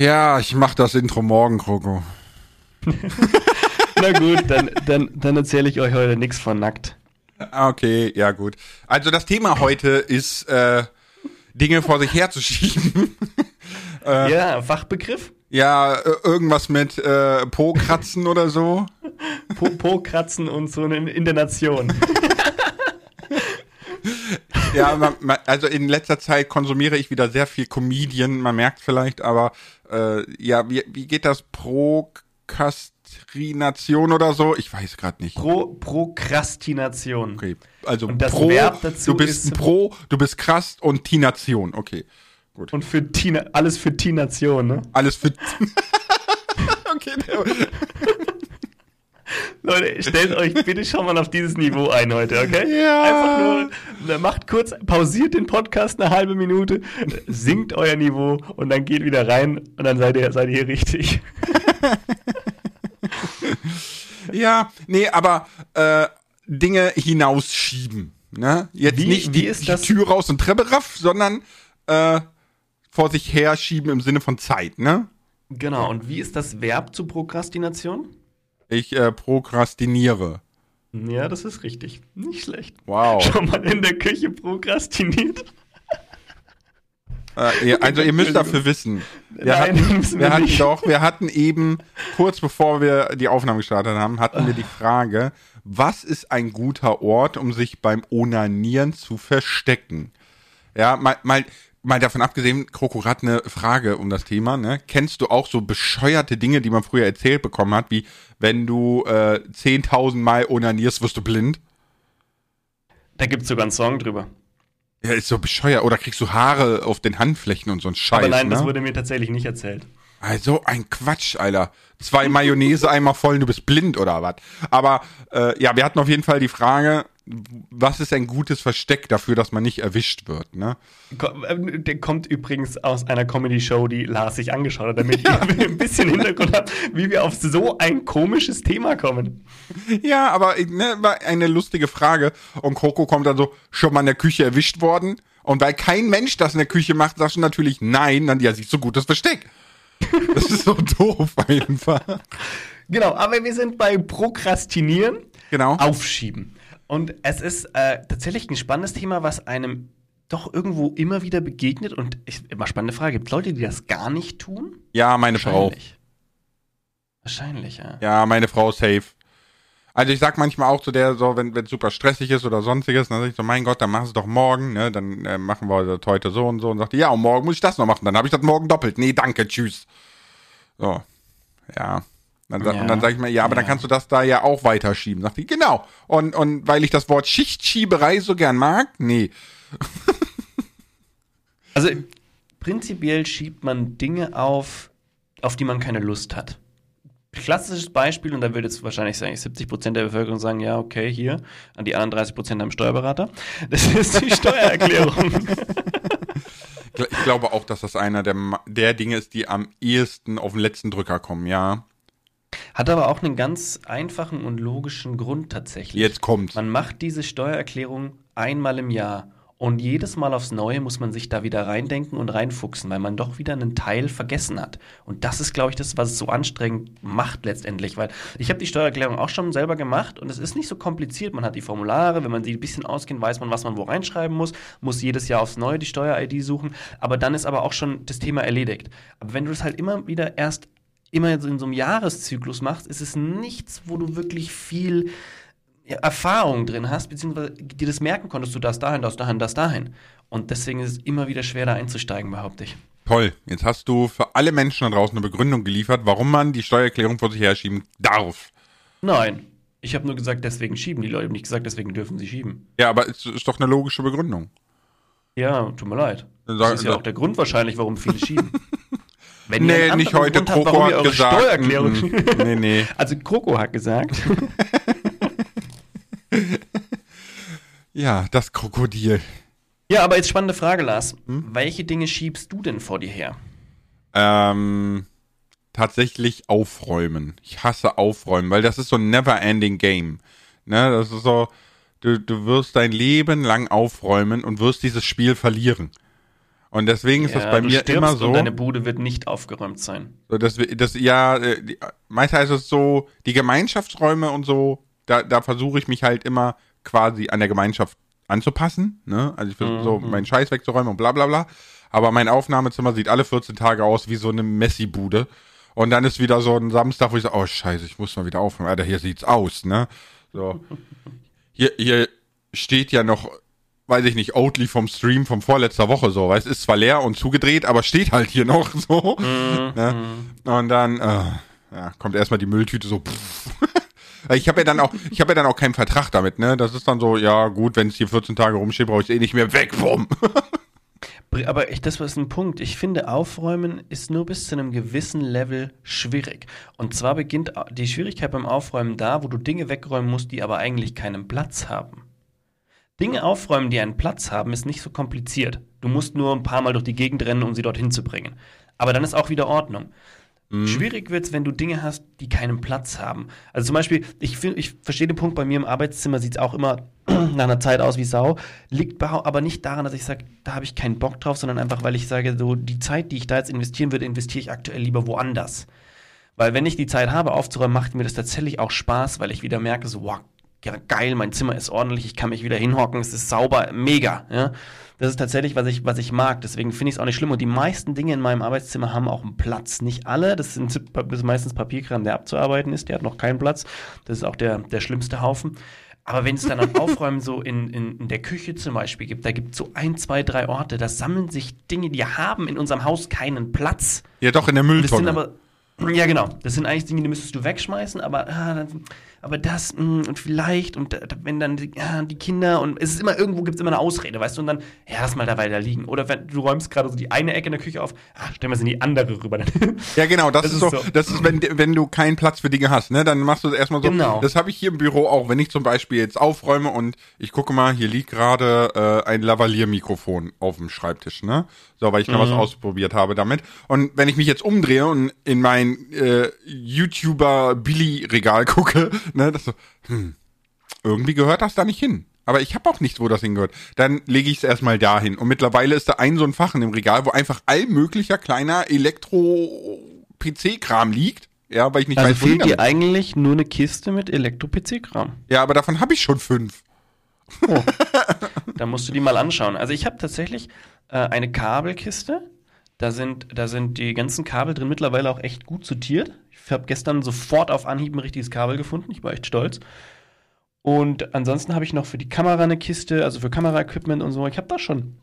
Ja, ich mach das Intro morgen, Kroko. Na gut, dann, dann, dann erzähle ich euch heute nichts von nackt. Ah, Okay, ja gut. Also das Thema heute ist äh, Dinge vor sich herzuschieben. Ja, Fachbegriff? ja, äh, irgendwas mit äh, Po-Kratzen oder so. Po, po kratzen und so in, in der Nation. Ja, man, man, also in letzter Zeit konsumiere ich wieder sehr viel Comedian, man merkt vielleicht, aber äh, ja, wie, wie geht das? Prokastrination oder so? Ich weiß gerade nicht. Pro, Prokrastination. Okay, also Und das Pro, Verb dazu du bist ist- ein Pro, du bist krass und Tination. Okay, Und für Tina, alles für Tination, ne? alles für. okay, der, Leute, stellt euch bitte schon mal auf dieses Niveau ein heute, okay? Ja. Einfach nur, macht kurz, pausiert den Podcast eine halbe Minute, sinkt euer Niveau und dann geht wieder rein und dann seid ihr, seid ihr hier richtig. ja, nee, aber äh, Dinge hinausschieben. Ne? Jetzt Wie- nicht wie die, ist die? Tür raus und Treppe raff, sondern äh, vor sich her schieben im Sinne von Zeit. Ne? Genau, und wie ist das Verb zu Prokrastination? Ich äh, prokrastiniere. Ja, das ist richtig. Nicht schlecht. Wow. Schon mal in der Küche prokrastiniert? Äh, ihr, also ihr müsst dafür wissen. Wir Nein, hatten, wir hatten doch, wir hatten eben, kurz bevor wir die Aufnahme gestartet haben, hatten wir die Frage, was ist ein guter Ort, um sich beim Onanieren zu verstecken? Ja, mal, mal, mal davon abgesehen, Kroko hat eine Frage um das Thema, ne? Kennst du auch so bescheuerte Dinge, die man früher erzählt bekommen hat, wie wenn du äh, 10.000 Mal onanierst, wirst du blind? Da gibt es sogar einen Song drüber. Ja, ist so bescheuert. Oder kriegst du Haare auf den Handflächen und so ein Scheiß, Aber nein, ne? das wurde mir tatsächlich nicht erzählt. Also ein Quatsch, Alter. Zwei Mayonnaise einmal voll, und du bist blind oder was? Aber äh, ja, wir hatten auf jeden Fall die Frage, was ist ein gutes Versteck dafür, dass man nicht erwischt wird, ne? Ähm, Der kommt übrigens aus einer Comedy-Show, die Lars sich angeschaut hat, damit ihr ein bisschen Hintergrund habt, wie wir auf so ein komisches Thema kommen. Ja, aber ne, war eine lustige Frage. Und Coco kommt dann so, schon mal in der Küche erwischt worden? Und weil kein Mensch das in der Küche macht, sagst du natürlich nein, dann ja, siehst du gutes Versteck. Das ist so doof einfach. Genau, aber wir sind bei Prokrastinieren, Genau. Aufschieben. Und es ist äh, tatsächlich ein spannendes Thema, was einem doch irgendwo immer wieder begegnet. Und ich, immer spannende Frage, gibt es Leute, die das gar nicht tun? Ja, meine Frau. Wahrscheinlich. Wahrscheinlich, ja. Ja, meine Frau ist safe. Also ich sag manchmal auch zu der so, wenn es super stressig ist oder sonstiges, dann sag ich so, mein Gott, dann mach es doch morgen, ne? Dann äh, machen wir das heute so und so und sagt ja, und morgen muss ich das noch machen, dann habe ich das morgen doppelt. Nee, danke, tschüss. So. Ja. Dann, Ja. Und dann sage ich mir, ja, aber dann Ja. kannst du das da ja auch weiterschieben. Sagt die, genau. Und, und weil ich das Wort Schichtschieberei so gern mag, nee. Also prinzipiell schiebt man Dinge auf, auf die man keine Lust hat. Klassisches Beispiel, und da würde jetzt wahrscheinlich sagen, 70 Prozent der Bevölkerung sagen, ja, okay, hier, an die anderen 30 Prozent haben Steuerberater. Das ist die Steuererklärung. Ich glaube auch, dass das einer der, der Dinge ist, die am ehesten auf den letzten Drücker kommen, ja. Hat aber auch einen ganz einfachen und logischen Grund tatsächlich. Jetzt kommt's. Man macht diese Steuererklärung einmal im Jahr. Und jedes Mal aufs Neue muss man sich da wieder reindenken und reinfuchsen, weil man doch wieder einen Teil vergessen hat. Und das ist, glaube ich, das, was es so anstrengend macht letztendlich. Weil ich habe die Steuererklärung auch schon selber gemacht und es ist nicht so kompliziert. Man hat die Formulare, wenn man sie ein bisschen auskennt, weiß man, was man wo reinschreiben muss, muss jedes Jahr aufs Neue die Steuer-ID suchen. Aber dann ist aber auch schon das Thema erledigt. Aber wenn du das halt immer wieder erst immer in so einem Jahreszyklus machst, ist es nichts, wo du wirklich viel Erfahrung drin hast, beziehungsweise dir das merken konntest, du das dahin, das dahin, das dahin. Und deswegen ist es immer wieder schwer, da einzusteigen, behaupte ich. Toll. Jetzt hast du für alle Menschen da draußen eine Begründung geliefert, warum man die Steuererklärung vor sich herschieben darf. Nein, ich habe nur gesagt, deswegen schieben die Leute, nicht gesagt, deswegen dürfen sie schieben. Ja, aber es ist doch eine logische Begründung. Ja, tut mir leid. Das ist ja auch der Grund wahrscheinlich, warum viele schieben. Wenn Nee, nicht heute. Grund habt, Kroko ihr hat eure gesagt. Steuererklärung mm, mm. nee, nee. Also Kroko hat gesagt, Ja, das Krokodil. ja, aber jetzt spannende Frage, Lars. Hm? Welche Dinge schiebst du denn vor dir her? Ähm, tatsächlich aufräumen. Ich hasse aufräumen, weil das ist so ein never-ending Game. Ne, das ist so, du, du wirst dein Leben lang aufräumen und wirst dieses Spiel verlieren. Und deswegen ist das bei mir immer so. Und deine Bude wird nicht aufgeräumt sein. So, das, das, ja, äh, die, meist heißt es so, die Gemeinschaftsräume und so, da, da versuche ich mich halt immer quasi an der Gemeinschaft anzupassen. Ne? Also ich versuche so Mhm. meinen Scheiß wegzuräumen und bla bla bla. Aber mein Aufnahmezimmer sieht alle 14 Tage aus wie so eine Messi-Bude. Und dann ist wieder so ein Samstag, wo ich so, oh scheiße, ich muss mal wieder aufräumen. Alter, hier sieht's aus, ne? So. Hier, hier steht ja noch, weiß ich nicht, Oatly vom Stream vom vorletzter Woche so, weißt, ist zwar leer und zugedreht, aber steht halt hier noch so. Ne? Und dann äh, ja, kommt erstmal die Mülltüte so. Ich habe ja dann auch, ich habe ja dann auch keinen Vertrag damit, ne? Das ist dann so, ja gut, wenn es hier 14 Tage rumsteht, brauche ich eh nicht mehr weg, bumm. Aber ich, das ist ein Punkt. Ich finde, Aufräumen ist nur bis zu einem gewissen Level schwierig. Und zwar beginnt die Schwierigkeit beim Aufräumen da, wo du Dinge wegräumen musst, die aber eigentlich keinen Platz haben. Dinge aufräumen, die einen Platz haben, ist nicht so kompliziert. Du musst nur ein paar Mal durch die Gegend rennen, um sie dorthin zu bringen. Aber dann ist auch wieder Ordnung. Schwierig wird es, wenn du Dinge hast, die keinen Platz haben. Also zum Beispiel, ich, ich verstehe den Punkt, bei mir im Arbeitszimmer sieht es auch immer nach einer Zeit aus wie Sau. Liegt aber nicht daran, dass ich sage, da habe ich keinen Bock drauf, sondern einfach, weil ich sage, so die Zeit, die ich da jetzt investieren würde, investiere ich aktuell lieber woanders. Weil wenn ich die Zeit habe aufzuräumen, macht mir das tatsächlich auch Spaß, weil ich wieder merke, so, wow, ja, geil, mein Zimmer ist ordentlich, ich kann mich wieder hinhocken, es ist sauber, mega. Ja? Das ist tatsächlich, was ich, was ich mag. Deswegen finde ich es auch nicht schlimm. Und die meisten Dinge in meinem Arbeitszimmer haben auch einen Platz. Nicht alle. Das, sind, das ist meistens Papierkram, der abzuarbeiten ist. Der hat noch keinen Platz. Das ist auch der, der schlimmste Haufen. Aber wenn es dann am Aufräumen so in, in, in der Küche zum Beispiel gibt, da gibt es so ein, zwei, drei Orte, da sammeln sich Dinge, die haben in unserem Haus keinen Platz. Ja, doch, in der Das sind Mülltonne. aber, ja genau, das sind eigentlich Dinge, die müsstest du wegschmeißen, aber, ah, dann, aber das mh, und vielleicht und wenn dann die, ja, die Kinder und es ist immer, irgendwo gibt es immer eine Ausrede, weißt du, und dann, ja, lass mal da weiter liegen. Oder wenn du räumst gerade so die eine Ecke in der Küche auf, ah, stellen wir es in die andere rüber. Ja, genau, das, Das ist so, so. das ist, wenn, wenn du keinen Platz für Dinge hast, ne, dann machst du erstmal so. Genau. Das habe ich hier im Büro auch, wenn ich zum Beispiel jetzt aufräume und ich gucke mal, hier liegt gerade äh, ein Lavalier-Mikrofon auf dem Schreibtisch, ne? So, weil ich noch was ausprobiert habe damit. Und wenn ich mich jetzt umdrehe und in mein äh, YouTuber-Billy-Regal gucke, ne, das so, hm, irgendwie gehört das da nicht hin. Aber ich habe auch nichts, wo das hingehört. Dann lege ich es erstmal dahin. Und mittlerweile ist da ein so ein Fach in dem Regal, wo einfach allmöglicher kleiner Elektro-PC-Kram liegt. Ja, weil ich nicht Also weiß, fehlt dir eigentlich nur eine Kiste mit Elektro-PC-Kram. Ja, aber davon habe ich schon fünf. Da musst du die mal anschauen. Also ich habe tatsächlich äh, eine Kabelkiste. Da sind, da sind die ganzen Kabel drin mittlerweile auch echt gut sortiert. Ich habe gestern sofort auf Anhieb ein richtiges Kabel gefunden. Ich war echt stolz. Und ansonsten habe ich noch für die Kamera eine Kiste, also für Kameraequipment und so. Ich habe da schon.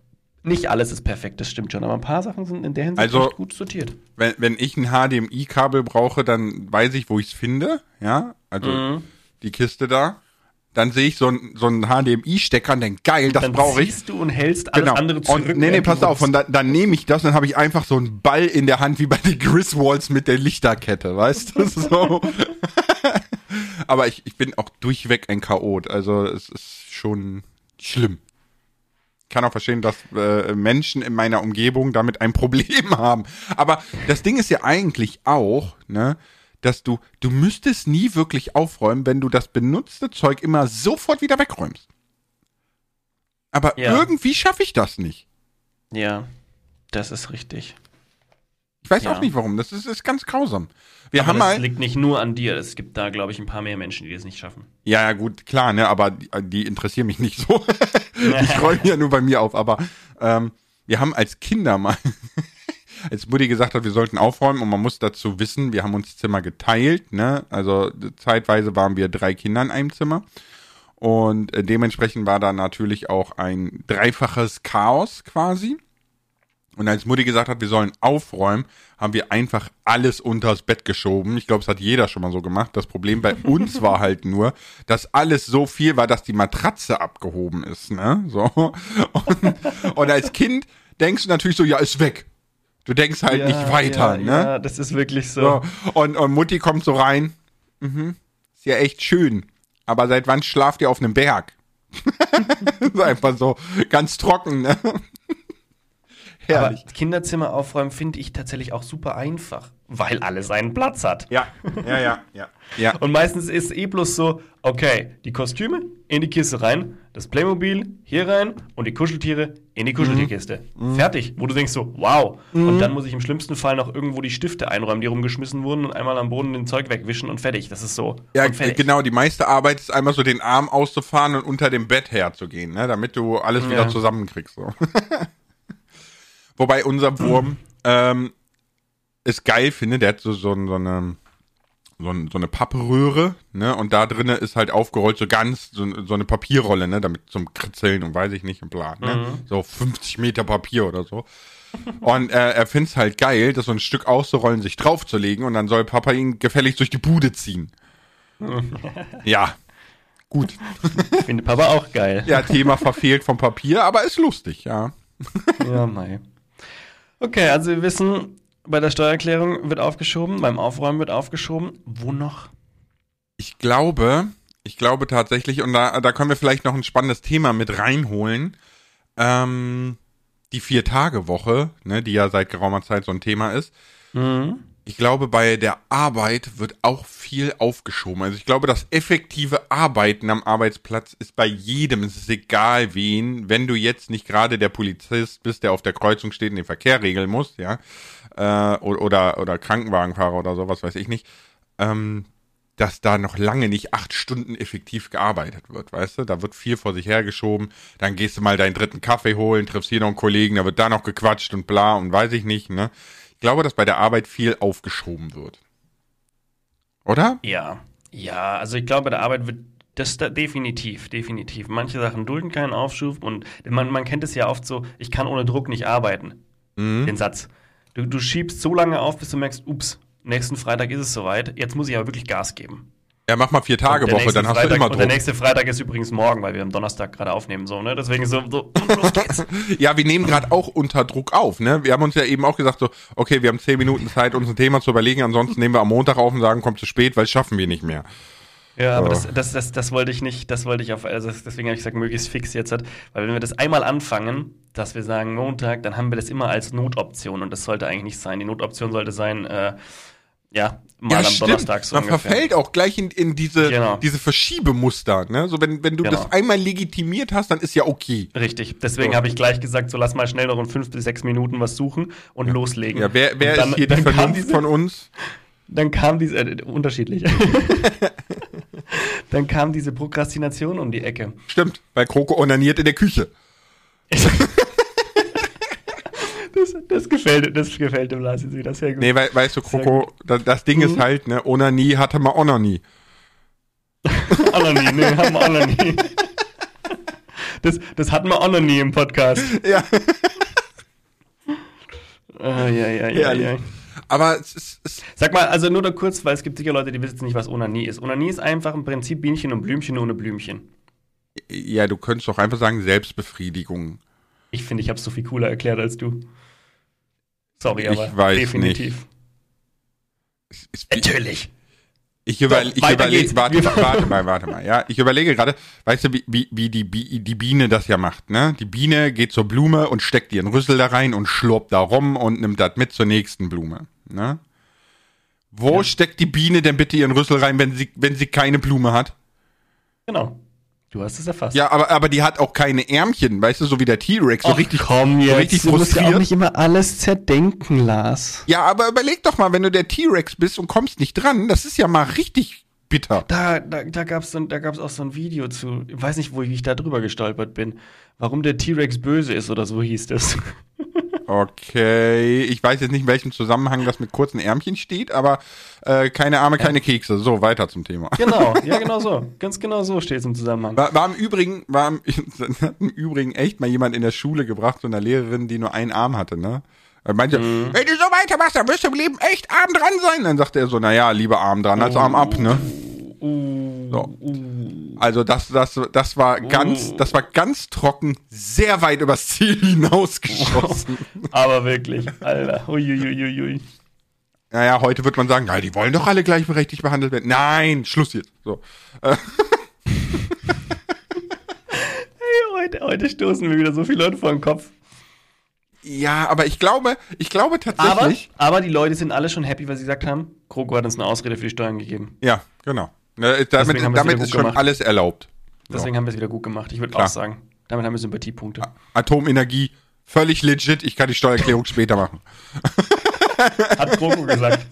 Nicht alles ist perfekt, das stimmt schon, aber ein paar Sachen sind in der Hinsicht Also- echt gut sortiert. Wenn, wenn ich ein HDMI-Kabel brauche, dann weiß ich, wo ich es finde. Ja, also Mhm. die Kiste da. Dann sehe ich so ein, so einen HDMI-Stecker und denke, geil, das Dann brauche ich. ziehst du und hältst alles andere zurück. Und, nee, nee, pass auf. Und dann, dann nehme ich das und dann habe ich einfach so einen Ball in der Hand wie bei den Griswolds mit der Lichterkette, weißt du? So. Aber ich, ich bin auch durchweg ein Chaot. Also es ist schon schlimm. Ich kann auch verstehen, dass äh, Menschen in meiner Umgebung damit ein Problem haben. Aber das Ding ist ja eigentlich auch, ne, dass du, du müsstest nie wirklich aufräumen, wenn du das benutzte Zeug immer sofort wieder wegräumst. Aber Ja. irgendwie schaffe ich das nicht. Ja, das ist richtig. Ich weiß Ja. auch nicht warum. Das ist, ist ganz grausam. Wir Aber haben das mal. liegt nicht nur an dir. Es gibt da, glaube ich, ein paar mehr Menschen, die das nicht schaffen. Ja, ja, gut, klar, ne, aber die, die interessieren mich nicht so. ich räume ja nur bei mir auf. Aber ähm, wir haben als Kinder mal, als Mutti gesagt hat, wir sollten aufräumen und man muss dazu wissen, wir haben uns Zimmer geteilt, ne? Also zeitweise waren wir drei Kinder in einem Zimmer. Und äh, dementsprechend war da natürlich auch ein dreifaches Chaos quasi. Und als Mutti gesagt hat, wir sollen aufräumen, haben wir einfach alles unters Bett geschoben. Ich glaube, es hat jeder schon mal so gemacht. Das Problem bei uns war halt nur, dass alles so viel war, dass die Matratze abgehoben ist. Ne? So. Und, und als Kind denkst du natürlich so, ja, ist weg. Du denkst halt nicht weiter. ja, ne? Ja, das ist wirklich so. So. Und, und Mutti kommt so rein. Mhm. Ist ja echt schön. Aber seit wann schlaft ihr auf einem Berg? ist einfach so ganz trocken, ne? Herrlich. Aber Kinderzimmer aufräumen finde ich tatsächlich auch super einfach, weil alles seinen Platz hat. Ja, ja, ja, ja. ja. Und meistens ist eh bloß so, okay, die Kostüme in die Kiste rein, das Playmobil hier rein und die Kuscheltiere in die Kuscheltierkiste. Fertig. Wo du denkst so, wow. Und dann muss ich im schlimmsten Fall noch irgendwo die Stifte einräumen, die rumgeschmissen wurden und einmal am Boden den Zeug wegwischen und fertig. Das ist so. Ja, genau. Die meiste Arbeit ist einmal so den Arm auszufahren und unter dem Bett herzugehen, ne, damit du alles wieder Ja. zusammenkriegst. So. Wobei unser Wurm ähm, es geil finde, der hat so, so, so eine so, ein- so eine Pappröhre, ne, und da drinnen ist halt aufgerollt so ganz so, so eine Papierrolle, ne, damit zum Kritzeln und weiß ich nicht und bla, ne, so 50 Meter Papier oder so. Und äh, er find's halt geil, das so ein Stück auszurollen, sich draufzulegen und dann soll Papa ihn gefälligst durch die Bude ziehen. ja, gut. Finde Papa auch geil. Ja, Thema verfehlt vom Papier, aber ist lustig, ja. Ja, mei. Okay, also wir wissen, bei der Steuererklärung wird aufgeschoben, beim Aufräumen wird aufgeschoben. Wo noch? Ich glaube, ich glaube tatsächlich, und da, da können wir vielleicht noch ein spannendes Thema mit reinholen. Ähm, die Vier-Tage-Woche, ne, die ja seit geraumer Zeit so ein Thema ist. Ich glaube, bei der Arbeit wird auch viel aufgeschoben. Also ich glaube, das effektive Arbeiten am Arbeitsplatz ist bei jedem, es ist egal wen, wenn du jetzt nicht gerade der Polizist bist, der auf der Kreuzung steht und den Verkehr regeln muss, ja, äh, oder, oder, oder Krankenwagenfahrer oder sowas, weiß ich nicht, ähm, dass da noch lange nicht acht Stunden effektiv gearbeitet wird, weißt du? Da wird viel vor sich hergeschoben, dann gehst du mal deinen dritten Kaffee holen, triffst hier noch einen Kollegen, da wird da noch gequatscht und bla und weiß ich nicht, ne? Ich glaube, dass bei der Arbeit viel aufgeschoben wird. Oder? Ja. Ja, also ich glaube, bei der Arbeit wird das da definitiv, definitiv. Manche Sachen dulden keinen Aufschub und man, man kennt es ja oft so, ich kann ohne Druck nicht arbeiten. Den Satz. Du, du schiebst so lange auf, bis du merkst, ups, nächsten Freitag ist es soweit, jetzt muss ich aber wirklich Gas geben. Ja, mach mal vier Tage Woche, dann hast Freitag, du immer Und der Druck. nächste Freitag ist übrigens morgen, weil wir am Donnerstag gerade aufnehmen, so, ne? Deswegen so, so los geht's. Ja, wir nehmen gerade auch unter Druck auf, ne? Wir haben uns ja eben auch gesagt so, okay, wir haben zehn Minuten Zeit, uns ein Thema zu überlegen, ansonsten nehmen wir am Montag auf und sagen, kommt zu spät, weil das schaffen wir nicht mehr. Ja, aber So. das, das, das, das wollte ich nicht, das wollte ich auf, also deswegen habe ich gesagt, möglichst fix jetzt, halt, weil wenn wir das einmal anfangen, dass wir sagen Montag, dann haben wir das immer als Notoption und das sollte eigentlich nicht sein. Die Notoption sollte sein, äh, ja, mal am Donnerstag so Man ungefähr. verfällt auch gleich in, in diese, Genau. diese Verschiebemuster, ne? So, wenn, wenn du Genau. das einmal legitimiert hast, dann ist ja okay. Richtig, deswegen So. habe ich gleich gesagt, so lass mal schnell noch in fünf bis sechs Minuten was suchen und loslegen. Ja, wer, wer dann, ist hier die Vernunft diese, von uns? Dann kam diese, äh, unterschiedlich. dann kam diese Prokrastination um die Ecke. Stimmt, weil Kroko onaniert in der Küche. Das, das gefällt, das gefällt dem Lars jetzt wieder sehr gut. Nee, weil, weißt du, Kroko, das, das Ding Mhm. ist halt, ne, Onanie hatte man auch noch nie. Auch noch nie, ne, haben wir auch noch nie. Das, das hatten wir auch noch nie im Podcast. Ja. Ah, ja, ja, ja, ja. Aber es ist, es, Sag mal, also nur da kurz, weil es gibt sicher Leute, die wissen nicht, was Onanie ist. Onanie ist einfach im Prinzip Bienchen und Blümchen ohne Blümchen. ja, du könntest doch einfach sagen Selbstbefriedigung. Ich finde, ich habe es so viel cooler erklärt als du. Sorry, Ich aber weiß definitiv. Es ist- Natürlich. Ich, über, So, ich überlege, warte, warte mal, warte mal, ja. Ich überlege gerade, weißt du, wie, wie, wie die, Bi- die Biene das ja macht, ne? Die Biene geht zur Blume und steckt ihren Rüssel da rein und schlurpt da rum und nimmt das mit zur nächsten Blume, ne? Wo steckt die Biene denn bitte ihren Rüssel rein, wenn sie, wenn sie keine Blume hat? Genau. Du hast es erfasst. Ja, aber, aber die hat auch keine Ärmchen, weißt du, so wie der T-Rex, so richtig, komm so jetzt. richtig du musst ja auch nicht immer alles zerdenken, Lars. Ja, aber überleg doch mal, wenn du der T-Rex bist und kommst nicht dran, das ist ja mal richtig bitter. Da, da, da gab es so, da gab's auch so ein Video zu, ich weiß nicht, wo ich da drüber gestolpert bin, warum der T-Rex böse ist oder so hieß das. Okay, ich weiß jetzt nicht, in welchem Zusammenhang das mit kurzen Ärmchen steht, aber äh, keine Arme, keine Kekse. So, weiter zum Thema. genau, ja, genau so. Ganz genau so steht es im Zusammenhang. War, war im Übrigen, war im, hat im Übrigen echt mal jemand in der Schule gebracht, so eine Lehrerin, die nur einen Arm hatte, ne? Er meinte, wenn du so weitermachst, dann wirst du im Leben echt arm dran sein. Dann sagte er so, naja, lieber arm dran als arm ab, ne? Uh, So. uh. Also das, das, das war ganz, das war ganz trocken, sehr weit übers Ziel hinausgeschossen. Aber wirklich, Alter. Uiuiuiui. Naja, heute wird man sagen, ja, die wollen doch alle gleichberechtigt behandelt werden. Nein, Schluss jetzt. So. Hey, heute, heute stoßen wir wieder so viele Leute vor den Kopf. Ja, aber ich glaube, ich glaube Aber, tatsächlich. aber die Leute sind alle schon happy, weil sie gesagt haben, Kroko hat uns eine Ausrede für die Steuern gegeben. ja, genau. Ne, damit es damit wieder ist schon gemacht. alles erlaubt. Deswegen haben wir es wieder gut gemacht. Ich würde auch sagen, damit haben wir Sympathiepunkte. Atomenergie, völlig legit. Ich kann die Steuererklärung später machen. Hat Kroko gesagt.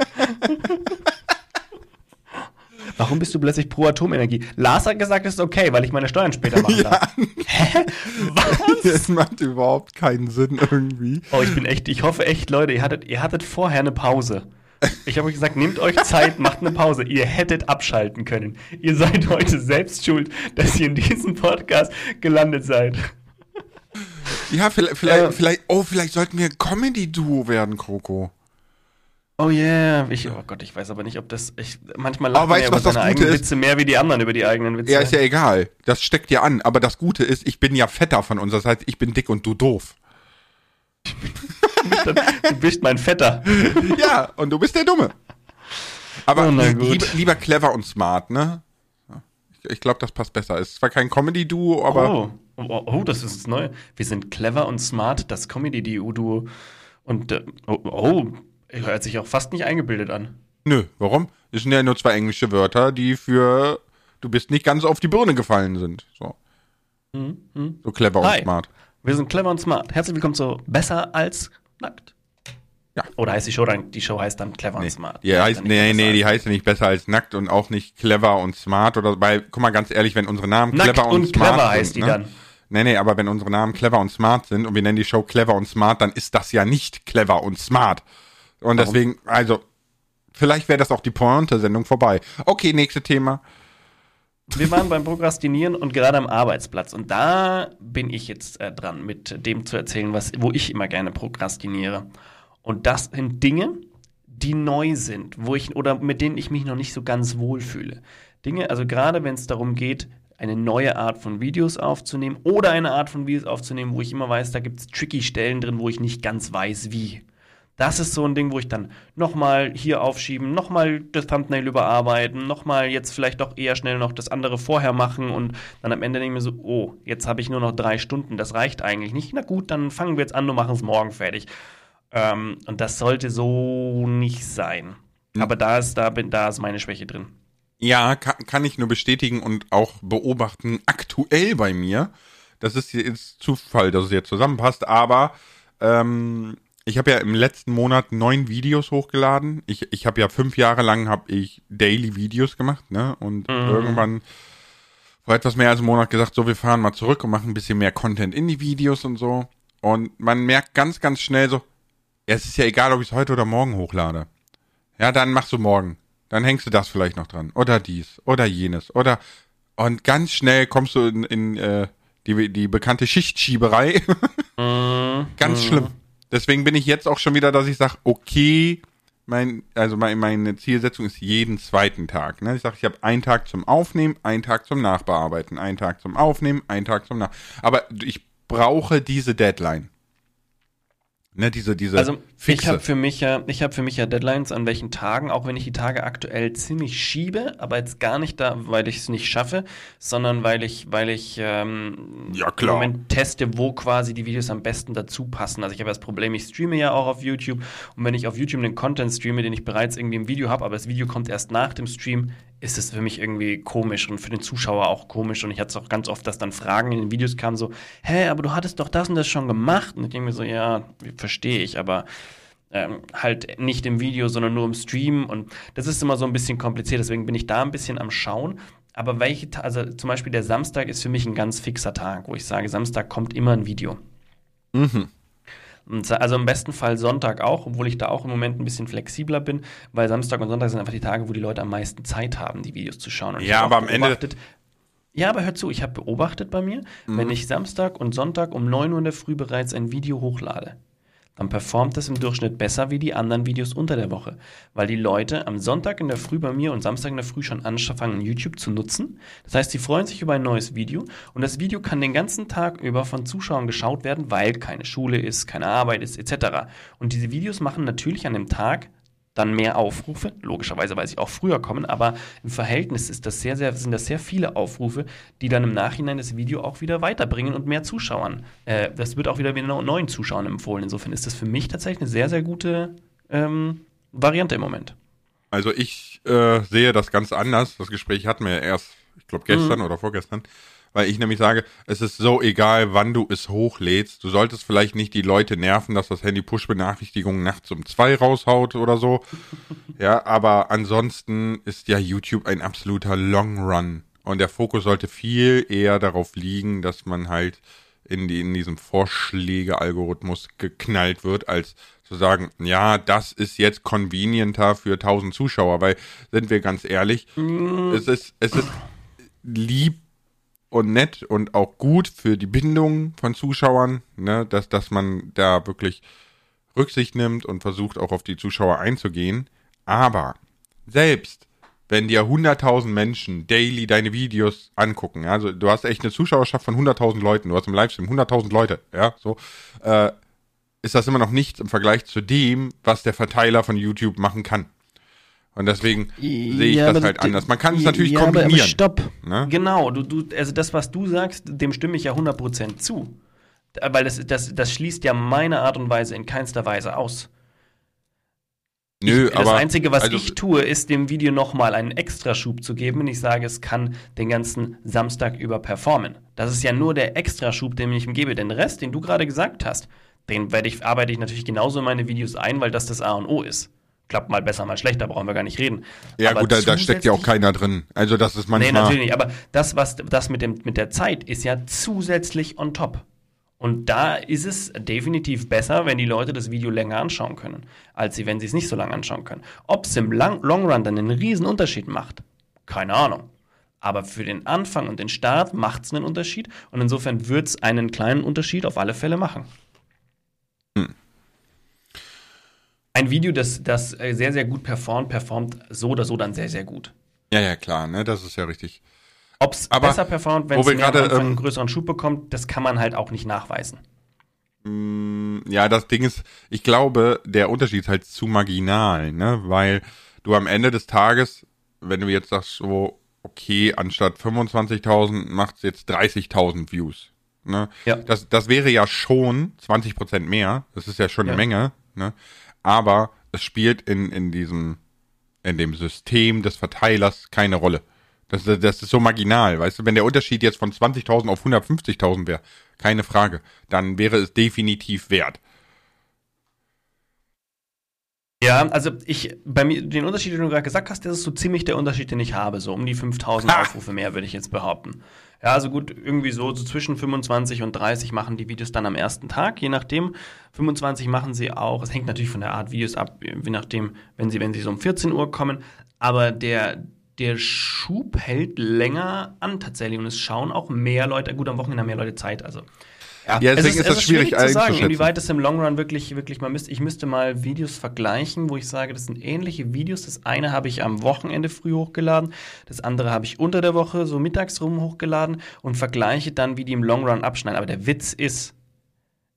Warum bist du plötzlich pro Atomenergie? Lars hat gesagt, es ist okay, weil ich meine Steuern später machen darf. Hä? Was? Das macht überhaupt keinen Sinn irgendwie. Oh, ich bin echt, ich hoffe echt, Leute, ihr hattet, ihr hattet vorher eine Pause. Ich habe euch gesagt, nehmt euch Zeit, macht eine Pause. Ihr hättet abschalten können. Ihr seid heute selbst schuld, dass ihr in diesem Podcast gelandet seid. Ja, vielleicht, vielleicht, Äh. vielleicht, oh, vielleicht sollten wir ein Comedy-Duo werden, Kroko. Oh yeah, ich, oh Gott, ich weiß aber nicht, ob das, ich, manchmal man weißt ja über seine eigenen ist? Witze mehr wie die anderen über die eigenen Witze. Ja, ist ja egal. Das steckt ja an. Aber das Gute ist, ich bin ja fetter von uns. Das heißt, ich bin dick und du doof. Du bist mein Vetter. Ja, und du bist der Dumme. Aber Oh, lieber, lieber clever und smart, ne? Ich, ich glaube, das passt besser. Ist zwar kein Comedy-Duo, aber Oh. Oh, oh, das ist Neue. Wir sind clever und smart, das Comedy-Duo. Und, äh, oh, oh, hört sich auch fast nicht eingebildet an. nö, warum? Es sind ja nur zwei englische Wörter, die für du bist nicht ganz auf die Birne gefallen sind. So, so clever Hi. und smart. Wir sind clever und smart. Herzlich willkommen zu Besser als nackt. Ja. Oder heißt die Show dann, die Show heißt dann clever und smart. Die heißt, nicht nee, nee, die heißt ja nicht besser als nackt und auch nicht clever und smart oder weil, guck mal ganz ehrlich, wenn unsere Namen Nackt clever und, und smart clever sind, heißt die ne? dann. Nee, nee, aber wenn unsere Namen clever und smart sind und wir nennen die Show clever und smart, dann ist das ja nicht clever und smart. Und deswegen, also, vielleicht wäre das auch die Pointe-Sendung vorbei. Okay, nächstes Thema. Wir waren beim Prokrastinieren und gerade am Arbeitsplatz. Und da bin ich jetzt äh, dran, mit dem zu erzählen, was, wo ich immer gerne prokrastiniere. Und das sind Dinge, die neu sind, wo ich oder mit denen ich mich noch nicht so ganz wohl fühle. Dinge, also gerade wenn es darum geht, eine neue Art von Videos aufzunehmen oder eine Art von Videos aufzunehmen, wo ich immer weiß, da gibt es tricky Stellen drin, wo ich nicht ganz weiß, wie. Das ist so ein Ding, wo ich dann nochmal hier aufschieben, nochmal das Thumbnail überarbeiten, nochmal jetzt vielleicht doch eher schnell noch das andere vorher machen und dann am Ende denke ich mir so, oh, jetzt habe ich nur noch drei Stunden, das reicht eigentlich nicht. Na gut, dann fangen wir jetzt an und machen es morgen fertig. Ähm, und das sollte so nicht sein. Aber da ist, da bin, da ist meine Schwäche drin. Ja, kann, kann ich nur bestätigen und auch beobachten, aktuell bei mir. Das ist jetzt Zufall, dass es jetzt zusammenpasst, aber ähm, ich habe ja im letzten Monat neun Videos hochgeladen. Ich, ich habe ja fünf Jahre lang habe ich Daily Videos gemacht, ne? Und irgendwann vor etwas mehr als einem Monat gesagt, so wir fahren mal zurück und machen ein bisschen mehr Content in die Videos und so. Und man merkt ganz, ganz schnell so, es ist ja egal, ob ich es heute oder morgen hochlade. Ja, dann machst du morgen. Dann hängst du das vielleicht noch dran. Oder dies. Oder jenes. Oder. Und ganz schnell kommst du in, in äh, die, die bekannte Schichtschieberei. ganz schlimm. Deswegen bin ich jetzt auch schon wieder, dass ich sage, okay, mein, also mein, meine Zielsetzung ist jeden zweiten Tag. Ne? Ich sage, ich habe einen Tag zum Aufnehmen, einen Tag zum Nachbearbeiten, einen Tag zum Aufnehmen, einen Tag zum Nach. Aber ich brauche diese Deadline. Ne, diese, diese Also ich fixe. habe für mich ja, ich habe für mich ja Deadlines an welchen Tagen, auch wenn ich die Tage aktuell ziemlich schiebe, aber jetzt gar nicht da, weil ich es nicht schaffe, sondern weil ich, weil ich ähm, Ja, im Moment teste, wo quasi die Videos am besten dazu passen. Also ich habe das Problem, ich streame ja auch auf YouTube und wenn ich auf YouTube einen Content streame, den ich bereits irgendwie im Video habe, aber das Video kommt erst nach dem Stream, ist es für mich irgendwie komisch und für den Zuschauer auch komisch. Und ich hatte es auch ganz oft, dass dann Fragen in den Videos kamen so, hä, aber du hattest doch das und das schon gemacht. Und ich denke mir so, ja, verstehe ich, aber ähm, halt nicht im Video, sondern nur im Stream. Und das ist immer so ein bisschen kompliziert, deswegen bin ich da ein bisschen am Schauen. Aber welche, also zum Beispiel der Samstag ist für mich ein ganz fixer Tag, wo ich sage, Samstag kommt immer ein Video. Sa- Also im besten Fall Sonntag auch, obwohl ich da auch im Moment ein bisschen flexibler bin, weil Samstag und Sonntag sind einfach die Tage, wo die Leute am meisten Zeit haben, die Videos zu schauen. Und Ja, aber am Ende- beobachtet- Ja, aber hör zu, ich habe beobachtet bei mir, wenn ich Samstag und Sonntag um 9 Uhr in der Früh bereits ein Video hochlade, dann performt das im Durchschnitt besser wie die anderen Videos unter der Woche. Weil die Leute am Sonntag in der Früh bei mir und Samstag in der Früh schon anfangen, YouTube zu nutzen. Das heißt, sie freuen sich über ein neues Video und das Video kann den ganzen Tag über von Zuschauern geschaut werden, weil keine Schule ist, keine Arbeit ist, etc. Und diese Videos machen natürlich an dem Tag dann mehr Aufrufe. Logischerweise, weil sie auch früher kommen, aber im Verhältnis ist das sehr, sehr, sind das sehr viele Aufrufe, die dann im Nachhinein das Video auch wieder weiterbringen und mehr Zuschauern. Äh, das wird auch wieder, wieder neuen Zuschauern empfohlen. Insofern ist das für mich tatsächlich eine sehr, sehr gute ähm, Variante im Moment. Also ich äh, sehe das ganz anders. Das Gespräch hatten wir ja erst, ich glaube gestern mhm. oder vorgestern weil ich nämlich sage, es ist so egal, wann du es hochlädst. Du solltest vielleicht nicht die Leute nerven, dass das Handy Push-Benachrichtigungen nachts um zwei raushaut oder so. ja, aber ansonsten ist ja YouTube ein absoluter Long Run. Und der Fokus sollte viel eher darauf liegen, dass man halt in, die, in diesem Vorschläge-Algorithmus geknallt wird, als zu sagen, ja, das ist jetzt convenienter für 1000 Zuschauer, weil, sind wir ganz ehrlich, mm. es ist, es ist lieb und nett und auch gut für die Bindung von Zuschauern, ne, dass, dass man da wirklich Rücksicht nimmt und versucht auch auf die Zuschauer einzugehen. Aber selbst wenn dir 100.000 Menschen daily deine Videos angucken, also du hast echt eine Zuschauerschaft von 100.000 Leuten, du hast im Livestream 100.000 Leute, ja, so, äh, ist das immer noch nichts im Vergleich zu dem, was der Verteiler von YouTube machen kann. Und deswegen sehe ich ja, das halt anders. Man kann es natürlich ja, kombinieren. Aber, aber stopp. Ne? Genau, du, du, also das, was du sagst, dem stimme ich ja 100% zu. Weil das, das, das schließt ja meine Art und Weise in keinster Weise aus. Nö, ich, das aber, Einzige, was also, ich tue, ist dem Video nochmal einen Extraschub zu geben, wenn ich sage, es kann den ganzen Samstag über performen. Das ist ja nur der Extraschub, den ich ihm gebe. Den Rest, den du gerade gesagt hast, den werde ich, arbeite ich natürlich genauso in meine Videos ein, weil das das A und O ist klappt mal besser, mal schlechter, brauchen wir gar nicht reden. Ja aber gut, da, da steckt ja auch keiner drin. Also das ist manchmal... Nee, natürlich nicht, aber das, was das mit, dem, mit der Zeit ist ja zusätzlich on top. Und da ist es definitiv besser, wenn die Leute das Video länger anschauen können, als sie, wenn sie es nicht so lange anschauen können. Ob es im Long, Long Run dann einen riesen Unterschied macht, keine Ahnung. Aber für den Anfang und den Start macht es einen Unterschied und insofern wird es einen kleinen Unterschied auf alle Fälle machen. Hm ein Video, das, das äh, sehr, sehr gut performt, performt so oder so dann sehr, sehr gut. Ja, ja, klar, ne? Das ist ja richtig. Ob es besser performt, wenn es ähm, einen größeren Schub bekommt, das kann man halt auch nicht nachweisen. Mm, ja, das Ding ist, ich glaube, der Unterschied ist halt zu marginal, ne? Weil du am Ende des Tages, wenn du jetzt sagst, so, okay, anstatt 25.000 macht es jetzt 30.000 Views. Ne? Ja. Das, das wäre ja schon 20% mehr. Das ist ja schon ja. eine Menge. Ne? Aber es spielt in, in diesem, in dem System des Verteilers keine Rolle. Das, das ist so marginal, weißt du, wenn der Unterschied jetzt von 20.000 auf 150.000 wäre, keine Frage, dann wäre es definitiv wert. Ja, also ich, bei mir, den Unterschied, den du gerade gesagt hast, das ist so ziemlich der Unterschied, den ich habe, so um die 5000 Aufrufe mehr, würde ich jetzt behaupten. Ja, also gut, irgendwie so, so zwischen 25 und 30 machen die Videos dann am ersten Tag, je nachdem. 25 machen sie auch, es hängt natürlich von der Art Videos ab, je nachdem, wenn sie, wenn sie so um 14 Uhr kommen. Aber der, der Schub hält länger an tatsächlich und es schauen auch mehr Leute, gut, am Wochenende haben mehr Leute Zeit, also ja, ja deswegen ist, ist das schwierig, schwierig zu sagen, inwieweit es im Long Run wirklich, wirklich mal müsste. Ich müsste mal Videos vergleichen, wo ich sage, das sind ähnliche Videos. Das eine habe ich am Wochenende früh hochgeladen, das andere habe ich unter der Woche so mittags rum hochgeladen und vergleiche dann, wie die im Long Run abschneiden. Aber der Witz ist,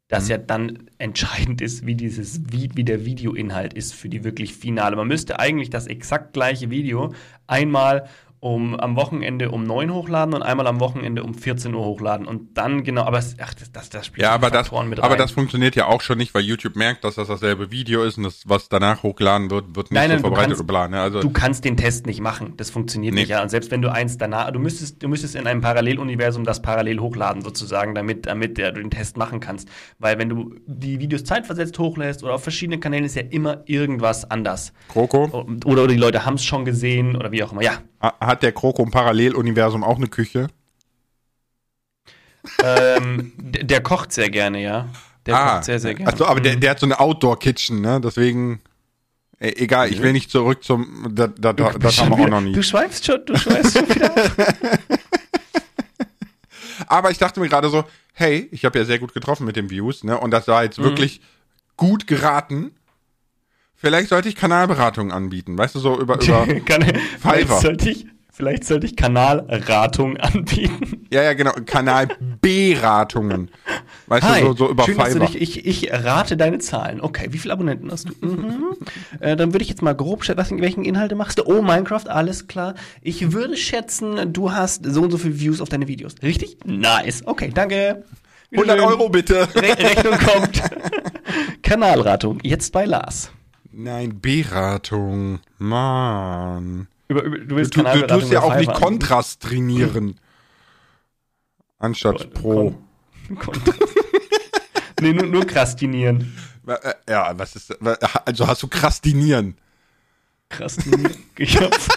dass mhm. ja dann entscheidend ist, wie dieses wie, wie der Videoinhalt ist für die wirklich Finale. Man müsste eigentlich das exakt gleiche Video einmal um am Wochenende um 9 hochladen und einmal am Wochenende um 14 Uhr hochladen und dann genau, aber es, ach, das, das, das spielt ja, aber das, mit rein. Aber das funktioniert ja auch schon nicht, weil YouTube merkt, dass das dasselbe Video ist und das, was danach hochgeladen wird, wird nicht nein, nein, so verbreitet kannst, oder bla, ne? also Du kannst den Test nicht machen, das funktioniert nee. nicht, ja. Und selbst wenn du eins danach, du müsstest, du müsstest in einem Paralleluniversum das parallel hochladen sozusagen, damit, damit du den Test machen kannst. Weil wenn du die Videos zeitversetzt hochlässt oder auf verschiedenen Kanälen ist ja immer irgendwas anders. Kroko? Oder, oder die Leute haben es schon gesehen oder wie auch immer, ja. Hat der Kroko im Paralleluniversum auch eine Küche? ähm, der kocht sehr gerne, ja. Der ah, kocht sehr, sehr gerne. Also, aber mhm. der, der hat so eine Outdoor-Kitchen, ne? Deswegen. Äh, egal, ich will nicht zurück zum. Da, da, da, das haben wir auch noch nie. Du schweifst schon, du schweifst schon wieder. aber ich dachte mir gerade so, hey, ich habe ja sehr gut getroffen mit den Views, ne? Und das war jetzt mhm. wirklich gut geraten. Vielleicht sollte ich Kanalberatung anbieten, weißt du, so über, über Kann, Fiverr. Sollte ich, Vielleicht sollte ich Kanalratung anbieten. Ja, ja, genau. Kanal B-Ratungen. Weißt Hi, du, so, so über schön, dass du Fiverr. dich, ich, ich rate deine Zahlen. Okay, wie viele Abonnenten hast du? Mhm. äh, dann würde ich jetzt mal grob schätzen, welchen Inhalte machst du? Oh, Minecraft, alles klar. Ich würde schätzen, du hast so und so viele Views auf deine Videos. Richtig? Nice. Okay, danke. 100 Wiedersehen. Euro bitte. Re Rechnung kommt. Kanalratung, jetzt bei Lars. Nein, B-Ratung. Mann. Über, über, du willst du, du tust ja auch nicht? Kontrast trainieren. Anstatt Pro. Kon Kon nee, nur, nur krastinieren. Äh, Ja, was ist. Also hast du krastinieren. Krastinieren. Ich hab's.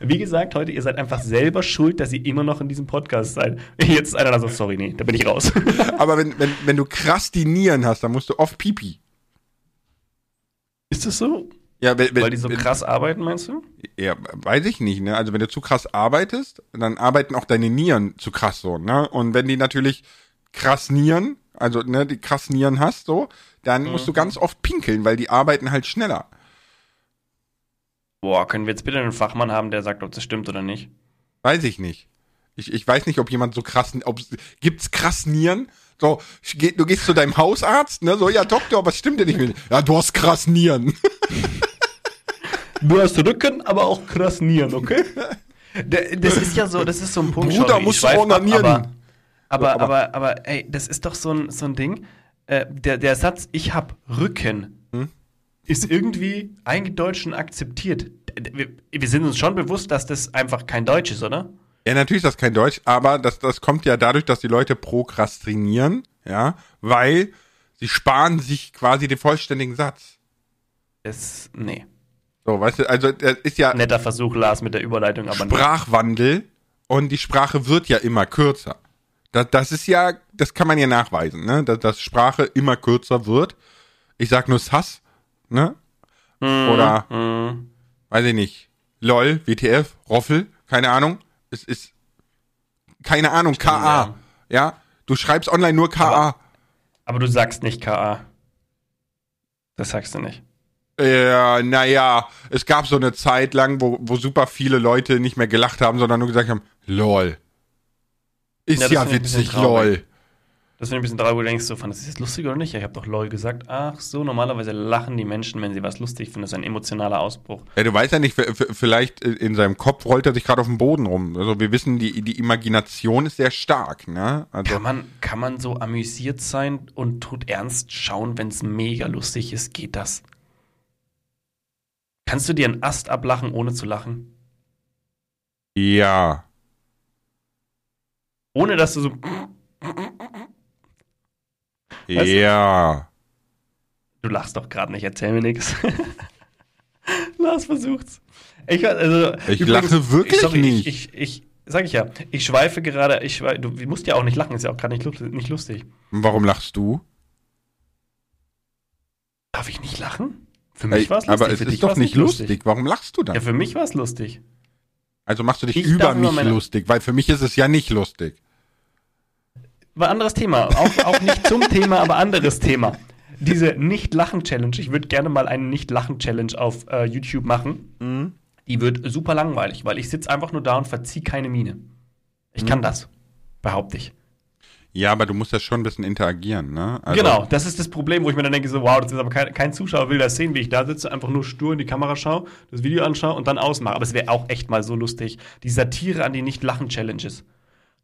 Wie gesagt, heute, ihr seid einfach selber schuld, dass ihr immer noch in diesem Podcast seid. Jetzt ist einer da so, sorry, nee, da bin ich raus. Aber wenn, wenn, wenn du krastinieren hast, dann musst du oft Pipi. Ist das so? Ja, wenn, Weil die so wenn, krass arbeiten, meinst du? Ja, weiß ich nicht, ne? Also wenn du zu krass arbeitest, dann arbeiten auch deine Nieren zu krass so, ne? Und wenn die natürlich krass Nieren, also ne, die krass Nieren hast, so, dann musst du ganz oft pinkeln, weil die arbeiten halt schneller. Boah, können wir jetzt bitte einen Fachmann haben, der sagt, ob das stimmt oder nicht? Weiß ich nicht. Ich, ich weiß nicht, ob jemand so krass, ob gibt's krass Nieren? So, geh- du gehst zu deinem Hausarzt, ne? So, ja, Doktor, was stimmt denn nicht mit? Ja, du hast krass Nieren. Du hast Rücken, aber auch krass Nieren, okay? Das ist ja so, das ist so ein Punkt. Bruder, sorry, ich musst du schweif ab, onanieren. Aber, aber, Aber- aber, aber, ey, das ist doch so ein, so ein Ding. Äh, der, der Satz, ich hab Rücken, Hm? ist irgendwie eingedeutscht und akzeptiert. Wir, wir sind uns schon bewusst, dass das einfach kein Deutsch ist, oder? Ja, natürlich ist das kein Deutsch, aber das, das kommt ja dadurch, dass die Leute prokrastinieren, ja, weil sie sparen sich quasi den vollständigen Satz. Das, nee. So, weißt du, also das ist ja Netter Versuch, Lars, mit der Überleitung, aber. Sprachwandel und die Sprache wird ja immer kürzer. Das, das ist ja, das kann man ja nachweisen, ne, dass, dass Sprache immer kürzer wird. Ich sag nur Sass, ne, oder, Mhm. weiß ich nicht, LOL, WTF, Roffel, keine Ahnung, es ist, keine Ahnung, KA, ja, du schreibst online nur KA. Aber du sagst nicht KA. Das sagst du nicht. Ja, naja, es gab so eine Zeit lang, wo, wo super viele Leute nicht mehr gelacht haben, sondern nur gesagt haben, lol. Ist Ja, ja, witzig, lol. Das ich ein bisschen traurig, wo du denkst, so, fand das jetzt lustig oder nicht? Ja, Ich habe doch LOL gesagt. Ach so, normalerweise lachen die Menschen, wenn sie was lustig finden. Das ist ein emotionaler Ausbruch. Ja, du weißt ja nicht, vielleicht in seinem Kopf rollt er sich gerade auf dem Boden rum. Also wir wissen, die, die Imagination ist sehr stark, ne? Also, Kann man, kann man so amüsiert sein und tut ernst schauen, wenn es mega lustig ist? Geht das? Kannst du dir einen Ast ablachen, ohne zu lachen? ja. Ohne dass du so. Weißt du? Ja. Du lachst doch gerade nicht, erzähl mir nichts. Lars versucht's. Ich, also, Ich lache wirklich sorry, nicht. Ich, ich, ich, sag ich ja, ich schweife gerade, ich schweife, du musst ja auch nicht lachen, ist ja auch gerade nicht, nicht lustig. Warum lachst du? Darf ich nicht lachen? Für mich war es lustig. aber es für dich ist doch nicht lustig. Warum lachst du dann? Ja, für mich war es lustig. also machst du dich Ich über mich lustig, weil für mich ist es ja nicht lustig. War anderes Thema. Auch, auch nicht zum Thema, aber anderes Thema. Diese Nicht-Lachen-Challenge. Ich würde gerne mal eine Nicht-Lachen-Challenge auf äh, YouTube machen. Mhm. Die wird super langweilig, weil ich sitze einfach nur da und verziehe keine Miene. Ich Mhm. kann das. Behaupte ich. Ja, aber du musst ja schon ein bisschen interagieren, ne? Also, genau, das ist das Problem, wo ich mir dann denke, so, wow, das ist aber kein, kein Zuschauer will das sehen, wie ich da sitze, einfach nur stur in die Kamera schaue, das Video anschaue und dann ausmache. Aber es wäre auch echt mal so lustig. Die Satire an die Nicht-Lachen-Challenges.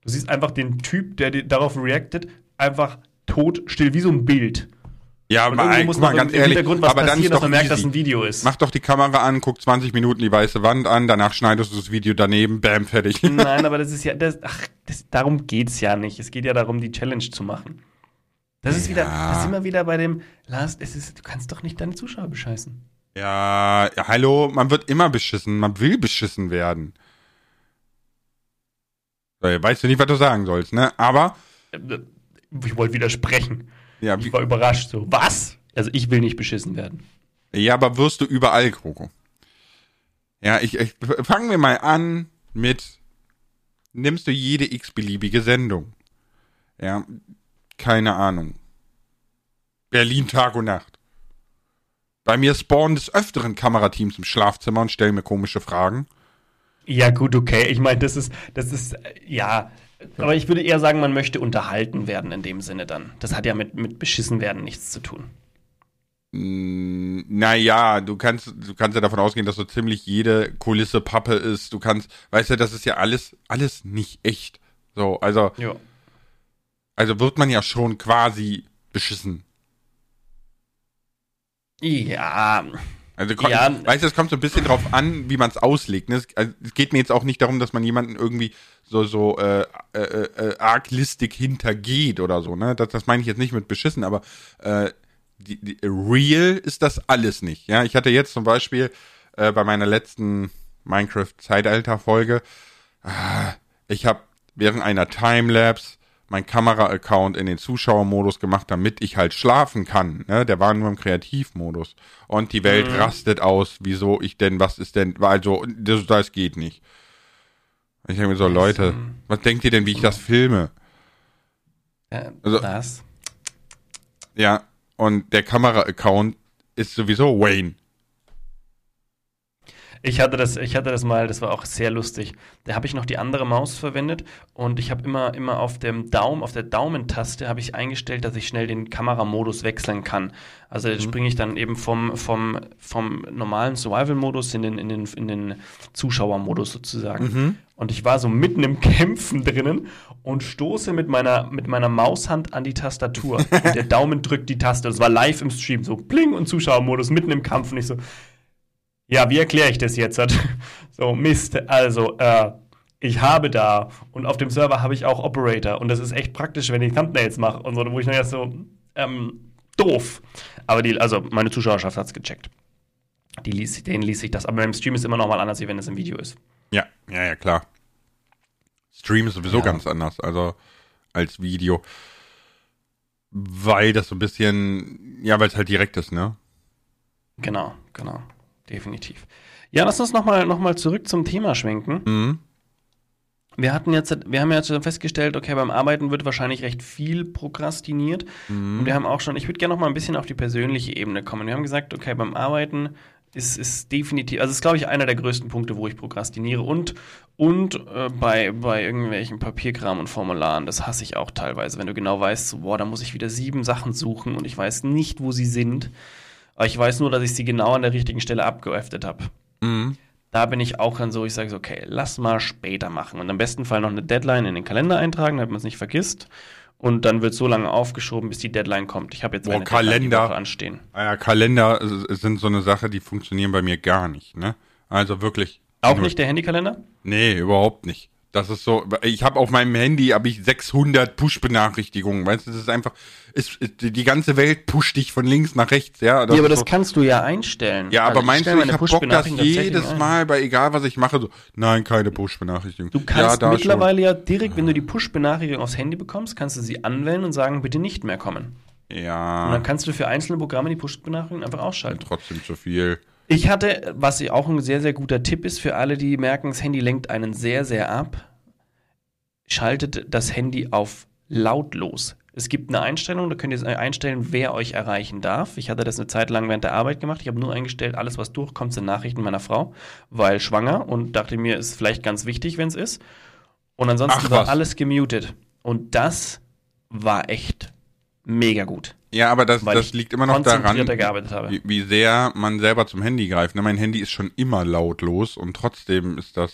Du siehst einfach den Typ, der darauf reactet, einfach tot, still, wie so ein Bild. Ja, aber ey, muss mal, ganz im ehrlich, Hintergrund was aber dann ist dass doch man merkt, dass easy. ein Video ist. Mach doch die Kamera an, guck 20 Minuten die weiße Wand an, danach schneidest du das Video daneben, bam, fertig. Nein, aber das ist ja, das, ach, das, darum geht's ja nicht. Es geht ja darum, die Challenge zu machen. Das ist wieder, Ja. das ist immer wieder bei dem, Lars, es ist, du kannst doch nicht deine Zuschauer bescheißen. Ja, ja, hallo, man wird immer beschissen, man will beschissen werden. So, Weißt du nicht, was du sagen sollst, ne? Aber, Äh, Ich wollte widersprechen. ja, Ich war überrascht so. Was? Also ich will nicht beschissen werden. ja, aber wirst du überall, Kroko. Ja, ich, ich fangen wir mal an mit, nimmst du jede x-beliebige Sendung. Ja, keine Ahnung. Berlin Tag und Nacht. Bei mir spawnen des Öfteren Kamerateams im Schlafzimmer und stellen mir komische Fragen. Ja, gut, okay. Ich meine, das ist, das ist, äh, ja. Aber ich würde eher sagen, man möchte unterhalten werden in dem Sinne dann. Das hat ja mit, mit beschissen werden nichts zu tun. Mm, Naja, du kannst, du kannst ja davon ausgehen, dass so ziemlich jede Kulisse Pappe ist. Du kannst, weißt du, das ist ja alles, alles nicht echt. So, also, Ja. also wird man ja schon quasi beschissen. Ja, Also, Ja. weißt du, es kommt so ein bisschen drauf an, wie man es auslegt. Ne? Es, also, es geht mir jetzt auch nicht darum, dass man jemanden irgendwie so, so äh, äh, äh, arglistig hintergeht oder so. Ne? Das, das meine ich jetzt nicht mit beschissen, aber äh, die, die, real ist das alles nicht. Ja, ich hatte jetzt zum Beispiel äh, bei meiner letzten Minecraft-Zeitalter-Folge, ah, ich habe während einer Timelapse mein Kamera-Account in den Zuschauermodus gemacht, damit ich halt schlafen kann. Ne? Der war nur im Kreativmodus. Und die Welt rastet aus. Wieso ich denn, was ist denn, also, das, das geht nicht. Ich denke mir so, Leute, was denkt ihr denn, wie ich das filme? äh, Also- das. Ja, und der Kamera-Account ist sowieso Wayne. Ich hatte das, ich hatte das mal, das war auch sehr lustig. Da habe ich noch die andere Maus verwendet und ich habe immer, immer auf dem Daumen, auf der Daumentaste habe ich eingestellt, dass ich schnell den Kameramodus wechseln kann. Also jetzt springe ich dann eben vom, vom, vom normalen Survival-Modus in den, in den, in den Zuschauermodus sozusagen. Und ich war so mitten im Kämpfen drinnen und stoße mit meiner, mit meiner Maushand an die Tastatur. und der Daumen drückt die Taste. Das war live im Stream, so bling und Zuschauermodus mitten im Kampf. Und ich so, ja, wie erkläre ich das jetzt? So, Mist, also, äh, ich habe da und auf dem Server habe ich auch Operator und das ist echt praktisch, wenn ich Thumbnails mache und so, wo ich noch erst so, ähm, doof. Aber die, also meine Zuschauerschaft hat es gecheckt. Die ließ, denen ließ sich das, aber im Stream ist immer noch mal anders, wie wenn es im Video ist. Ja, ja, ja, klar. Stream ist sowieso Ja. ganz anders, also als Video. Weil das so ein bisschen, ja, weil es halt direkt ist, ne? Genau, genau, definitiv. Ja, lass uns nochmal noch mal zurück zum Thema schwenken. Mhm. Wir hatten jetzt, wir haben jetzt festgestellt, okay, beim Arbeiten wird wahrscheinlich recht viel prokrastiniert. Und wir haben auch schon, ich würde gerne noch mal ein bisschen auf die persönliche Ebene kommen. Wir haben gesagt, okay, beim Arbeiten ist, ist definitiv, also ist, glaube ich, einer der größten Punkte, wo ich prokrastiniere. Und, und äh, bei, bei irgendwelchen Papierkram und Formularen, das hasse ich auch teilweise, wenn du genau weißt, so, boah, da muss ich wieder sieben Sachen suchen und ich weiß nicht, wo sie sind. Aber ich weiß nur, dass ich sie genau an der richtigen Stelle abgeöffnet habe Mhm. da bin ich auch dann so, ich sage so, okay, lass mal später machen. Und am besten Fall noch eine Deadline in den Kalender eintragen, damit man es nicht vergisst. Und dann wird so lange aufgeschoben, bis die Deadline kommt. Ich habe jetzt Boah, eine Deadline Kalender. Woche anstehen. Ah Ja, Kalender sind so eine Sache, die funktionieren bei mir gar nicht, ne? Also wirklich. Auch nicht der Handykalender? Nee, überhaupt nicht. Das ist so, ich habe auf meinem Handy habe ich 600 Push-Benachrichtigungen, weißt du, das ist einfach, ist, ist, die ganze Welt pusht dich von links nach rechts, ja. ja, aber das so, kannst du ja einstellen. ja, aber Also meinst stell du, ich habe Bock, das tatsächlich jedes. Mal, bei egal was ich mache, so, nein, keine Push-Benachrichtigung. Du ja, kannst da mittlerweile ja direkt, wenn du die Push-Benachrichtigung aufs Handy bekommst, kannst du sie anwählen und sagen, bitte nicht mehr kommen. Schon. Und Ja, dann kannst du für einzelne Programme die Push-Benachrichtigung einfach ausschalten. trotzdem zu viel. Ich hatte, was auch ein sehr, sehr guter Tipp ist für alle, die merken, das Handy lenkt einen sehr, sehr ab, schaltet das Handy auf lautlos. Es gibt eine Einstellung, da könnt ihr einstellen, wer euch erreichen darf. Ich hatte das eine Zeit lang während der Arbeit gemacht. Ich habe nur eingestellt, alles, was durchkommt, sind Nachrichten meiner Frau, weil schwanger und dachte mir, ist vielleicht ganz wichtig, wenn es ist. Und ansonsten Ach, war was. alles gemutet. Und das war echt mega gut, Ja, aber das, das liegt immer noch daran, wie, wie sehr man selber zum Handy greift. Ne, mein Handy ist schon immer lautlos und trotzdem ist das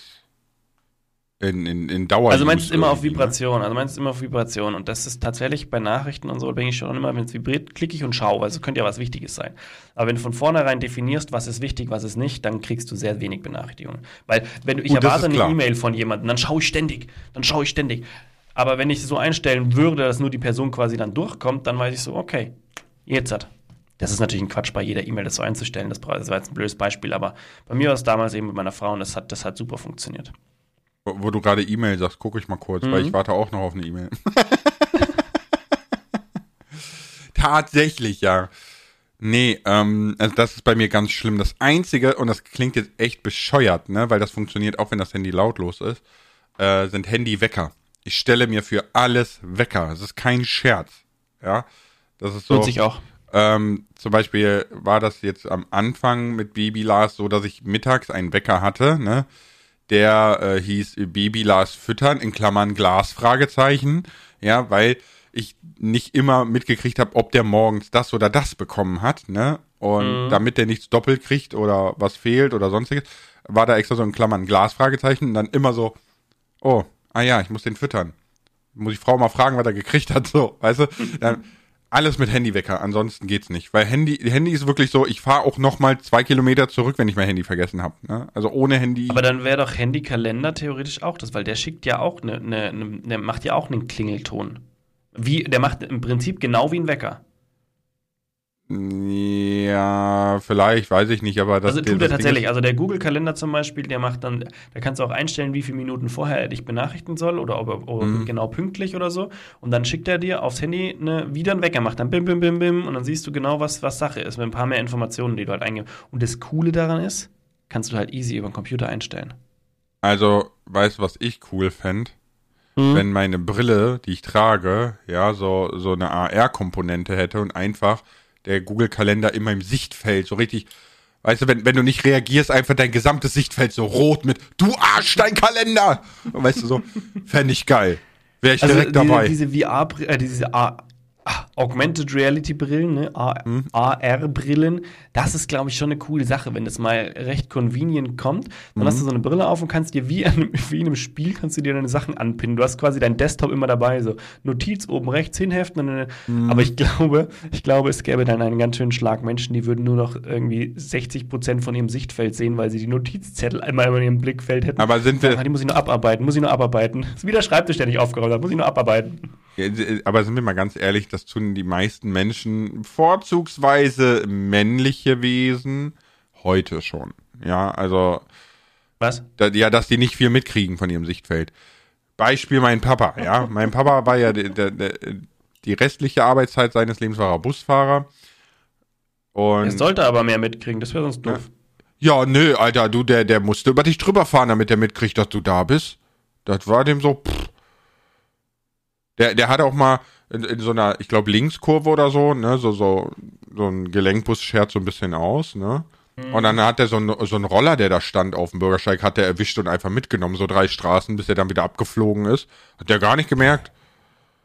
in, in, in Dauer. Also meinst du immer auf ne? Vibration, also meinst du immer auf Vibration und das ist tatsächlich bei Nachrichten und so, bin ich schon immer, wenn es vibriert, klicke ich und schaue, weil es könnte ja was Wichtiges sein. Aber wenn du von vornherein definierst, was ist wichtig, was ist nicht, dann kriegst du sehr wenig Benachrichtigungen. Weil wenn du, ich das erwarte eine. E-Mail von jemandem, dann schaue ich ständig, dann schaue ich ständig. Aber wenn ich so einstellen würde, dass nur die Person quasi dann durchkommt, dann weiß ich so, okay, jetzt hat. Das ist natürlich ein Quatsch, bei jeder E-Mail das so einzustellen. Das das war jetzt ein blödes Beispiel, aber bei mir war es damals eben mit meiner Frau und das hat, das hat super funktioniert. Wo, wo du gerade E-Mail sagst, gucke ich mal kurz, Mhm. weil ich warte auch noch auf eine E-Mail. Tatsächlich, ja. Nee, ähm, also das ist bei mir ganz schlimm. Das Einzige, und das klingt jetzt echt bescheuert, ne, weil das funktioniert auch, wenn das Handy lautlos ist, äh, sind Handywecker. Ich stelle mir für alles Wecker. Das ist kein Scherz. Ja. Das ist so. Nutze ich auch. Ähm, zum Beispiel war das jetzt am Anfang mit Baby Lars so, dass ich mittags einen Wecker hatte, ne? der äh, hieß Baby Lars Füttern, in Klammern Glas, Fragezeichen. Ja, weil ich nicht immer mitgekriegt habe, ob der morgens das oder das bekommen hat, ne? Und Mhm. damit der nichts doppelt kriegt oder was fehlt oder sonstiges, war da extra so in Klammern Glasfragezeichen und dann immer so, oh, ah ja, ich muss den füttern. Muss ich Frau mal fragen, was er gekriegt hat, so, weißt du? Dann, alles mit Handywecker, ansonsten geht's nicht. Weil Handy, Handy ist wirklich so, ich fahre auch noch mal zwei Kilometer zurück, wenn ich mein Handy vergessen habe. Ne? Also ohne Handy. Aber dann wäre doch Handykalender theoretisch auch das, weil der schickt ja auch eine, eine, eine der macht ja auch einen Klingelton. Wie, der macht im Prinzip genau wie ein Wecker. Ja, vielleicht, weiß ich nicht, aber das also tut er tatsächlich. Also der Google-Kalender zum Beispiel, der macht dann, da kannst du auch einstellen, wie viele Minuten vorher er dich benachrichtigen soll oder ob er ob Mhm. genau pünktlich oder so. Und dann schickt er dir aufs Handy eine, wieder einen Wecker, macht dann bim, bim, bim, bim und dann siehst du genau, was, was Sache ist, mit ein paar mehr Informationen, die du halt eingibst. Und das Coole daran ist, kannst du halt easy über den Computer einstellen. also, weißt du, was ich cool fände? Mhm. Wenn meine Brille, die ich trage, ja, so, so eine AR-Komponente hätte und einfach der Google-Kalender in meinem Sichtfeld so richtig, weißt du, wenn, wenn du nicht reagierst, einfach dein gesamtes Sichtfeld so rot mit, du Arsch, dein Kalender! Weißt du, so, fände ich geil. Wäre ich direkt Also diese, dabei. Diese VR, äh, diese ah, Augmented Reality Brillen, ne? A Hm? AR-Brillen, das ist, glaube ich, schon eine coole Sache, wenn das mal recht convenient kommt. Dann Hm? hast du so eine Brille auf und kannst dir wie, an, wie in einem Spiel kannst du dir deine Sachen anpinnen. Du hast quasi deinen Desktop immer dabei, so Notiz oben rechts hinheften. Und dann, Hm. Aber ich glaube, ich glaube, es gäbe dann einen ganz schönen Schlag Menschen, die würden nur noch irgendwie 60 Prozent von ihrem Sichtfeld sehen, weil sie die Notizzettel einmal in ihrem Blickfeld hätten. Aber sind wir, Ah, die muss ich nur abarbeiten, muss ich nur abarbeiten. Das ist wie der Schreibtisch, der nicht aufgeräumt hat, muss ich nur abarbeiten. Ja, Aber sind wir mal ganz ehrlich, das tun die meisten Menschen, vorzugsweise männliche Wesen, heute schon. Ja, also, Was? da, ja, dass die nicht viel mitkriegen von ihrem Sichtfeld. Beispiel mein Papa, ja. Mein Papa war ja der, der, der, die restliche Arbeitszeit seines Lebens war er Busfahrer. Er Und sollte aber mehr mitkriegen, das wäre sonst doof. ja, nö, Alter, du, der, der musste über dich drüber fahren, damit er mitkriegt, dass du da bist. Das war dem so, pff. Der, der hat auch mal in, in so einer, ich glaube, Linkskurve oder so, ne, so, so, so ein Gelenkbus schert so ein bisschen aus, ne. Und dann hat er so einen, so einen Roller, der da stand auf dem Bürgersteig, hat der erwischt und einfach mitgenommen, so drei Straßen, bis er dann wieder abgeflogen ist. Hat der gar nicht gemerkt.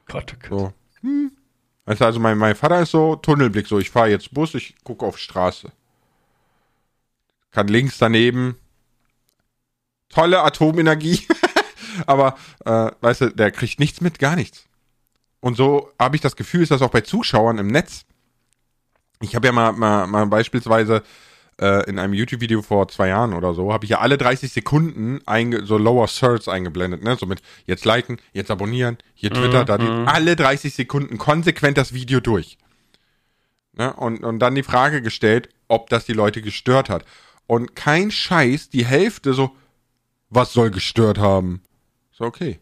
Gott, oh Gott. So. Hm. Du, also mein, mein Vater ist so, Tunnelblick, so, ich fahre jetzt Bus, ich gucke auf Straße. Kann links daneben. Tolle Atomenergie. Aber, äh, weißt du, der kriegt nichts mit, gar nichts. Und so habe ich das Gefühl, ist das auch bei Zuschauern im Netz. Ich habe ja mal, mal, mal beispielsweise äh, in einem YouTube-Video vor zwei Jahren oder so, habe ich ja alle 30 Sekunden so Lower Thirds eingeblendet, ne? So mit jetzt liken, jetzt abonnieren, hier Twitter, da die, alle 30 Sekunden konsequent das Video durch. Ne? Und, und dann die Frage gestellt, ob das die Leute gestört hat. Und kein Scheiß, die Hälfte so, was soll gestört haben? So, okay.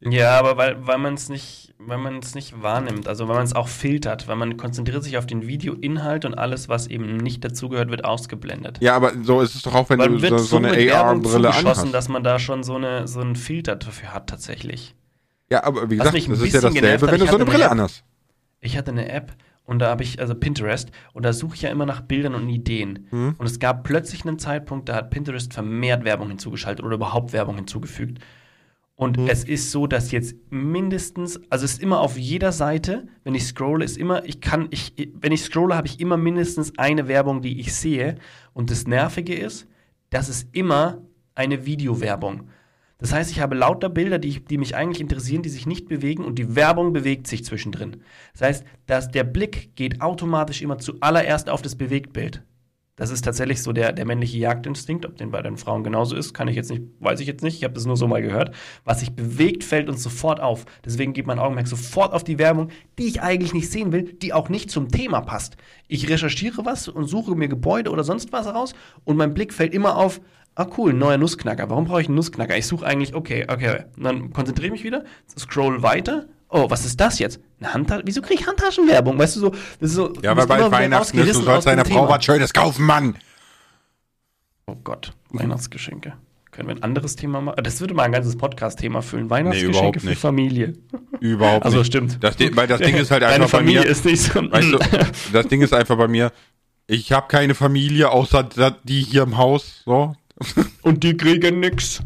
Ja, aber weil, weil man es nicht, weil man es nicht wahrnimmt, also weil man es auch filtert, weil man konzentriert sich auf den Videoinhalt und alles, was eben nicht dazugehört, wird ausgeblendet. Ja, aber so ist es doch auch, wenn man du so, so, eine AR-Brille anhast. dass man da schon so, eine, so einen Filter dafür hat tatsächlich. Ja, aber wie gesagt, das ist ja genervt dasselbe, wenn du so eine Brille eine- anhast. Ich hatte eine App und da habe ich, also Pinterest, und da suche ich ja immer nach Bildern und Ideen. Mhm. Und es gab plötzlich einen Zeitpunkt, da hat Pinterest vermehrt Werbung hinzugeschaltet oder überhaupt Werbung hinzugefügt. Und Mhm. es ist so, dass jetzt mindestens, also es ist immer auf jeder Seite, wenn ich scrolle, ist immer, ich kann, ich, wenn ich scrolle, habe ich immer mindestens eine Werbung, die ich sehe. Und das Nervige ist, das ist immer eine Videowerbung. Das heißt, ich habe lauter Bilder, die, ich, die mich eigentlich interessieren, die sich nicht bewegen und die Werbung bewegt sich zwischendrin. Das heißt, dass der Blick geht automatisch immer zuallererst auf das Bewegtbild. Das ist tatsächlich so der, der männliche Jagdinstinkt. Ob den bei den Frauen genauso ist, kann ich jetzt nicht, weiß ich jetzt nicht. Ich habe das nur so mal gehört. Was sich bewegt, fällt uns sofort auf. Deswegen geht mein Augenmerk sofort auf die Werbung, die ich eigentlich nicht sehen will, die auch nicht zum Thema passt. Ich recherchiere was und suche mir Gebäude oder sonst was raus und mein Blick fällt immer auf, ah cool, neuer Nussknacker. Warum brauche ich einen Nussknacker? Ich suche eigentlich, okay, okay. Und dann konzentriere ich mich wieder, scroll weiter. Oh, was ist das jetzt? Eine Handtasche? Wieso kriege ich Handtaschenwerbung? Weißt du so, das ist so. Ja, weil wieder Weihnachten du sollst deiner Frau was Schönes kaufen, Mann. Oh Gott, Weihnachtsgeschenke. Können wir ein anderes Thema machen? Das würde mal ein ganzes Podcast-Thema füllen. Weihnachtsgeschenke überhaupt für. Familie. Überhaupt Also nicht. stimmt. Das, weil das Ding ist halt Deine einfach bei Familie mir. ist nicht so. Weißt du, das Ding ist einfach bei mir, ich habe keine Familie, außer die hier im Haus. So, Und die kriegen nix.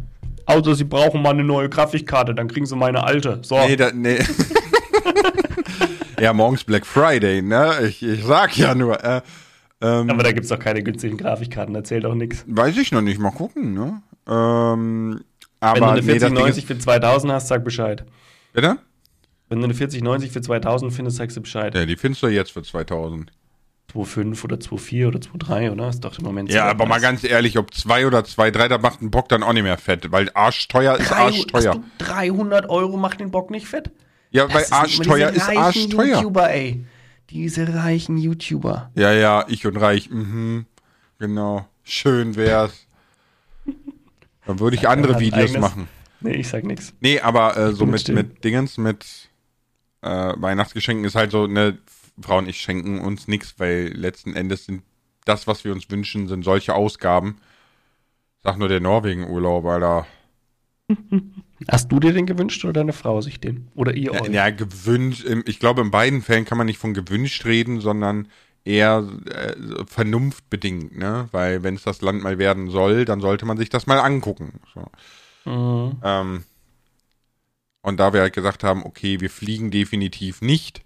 Außer sie brauchen mal eine neue Grafikkarte, dann kriegen sie meine alte. So. Nee, da, nee. ja, morgens Black Friday, ne? Ich, ich sag ja nur. Äh, ähm, Aber da gibt's doch keine günstigen Grafikkarten, erzählt auch nix. weiß ich noch nicht, mal gucken, ne? Ähm, Wenn aber du eine nee, das Ding 4090 ist, für 2000 hast, sag Bescheid. bitte? Wenn du eine 4090 für 2000 findest, sagst du Bescheid. Ja, die findest du jetzt für 2000. 2,5 oder 2,4 oder 2,3, oder? Ist doch im Moment Ja, aber mal ganz ehrlich, ob 2 oder 2,3, da macht ein Bock dann auch nicht mehr fett, weil arschteuer ist Drei- arschteuer. hast du 300 Euro macht den Bock nicht fett? Ja, weil Das immer arschteuer diese ist arschteuer. YouTuber, ey. Diese reichen YouTuber. Ja, ja, ich und reich, mhm, genau. Schön wär's. Dann würde ich andere Videos eigenes- machen. Nee, ich sag nix. Nee, aber äh, so mit, still. mit Dingens, mit äh, Weihnachtsgeschenken ist halt so, ne, Frauen und ich schenken uns nichts, weil letzten Endes sind das, was wir uns wünschen, sind solche Ausgaben. Sag nur der Norwegen-Urlaub, Alter. Hast du dir den gewünscht oder deine Frau sich den? Oder ihr Ja, euch? ja, gewünscht, ich glaube, in beiden Fällen kann man nicht von gewünscht reden, sondern eher äh, vernunftbedingt, ne? Weil wenn es das Land mal werden soll, dann sollte man sich das mal angucken. So. Mhm. Ähm, und da wir halt gesagt haben, okay, wir fliegen definitiv nicht,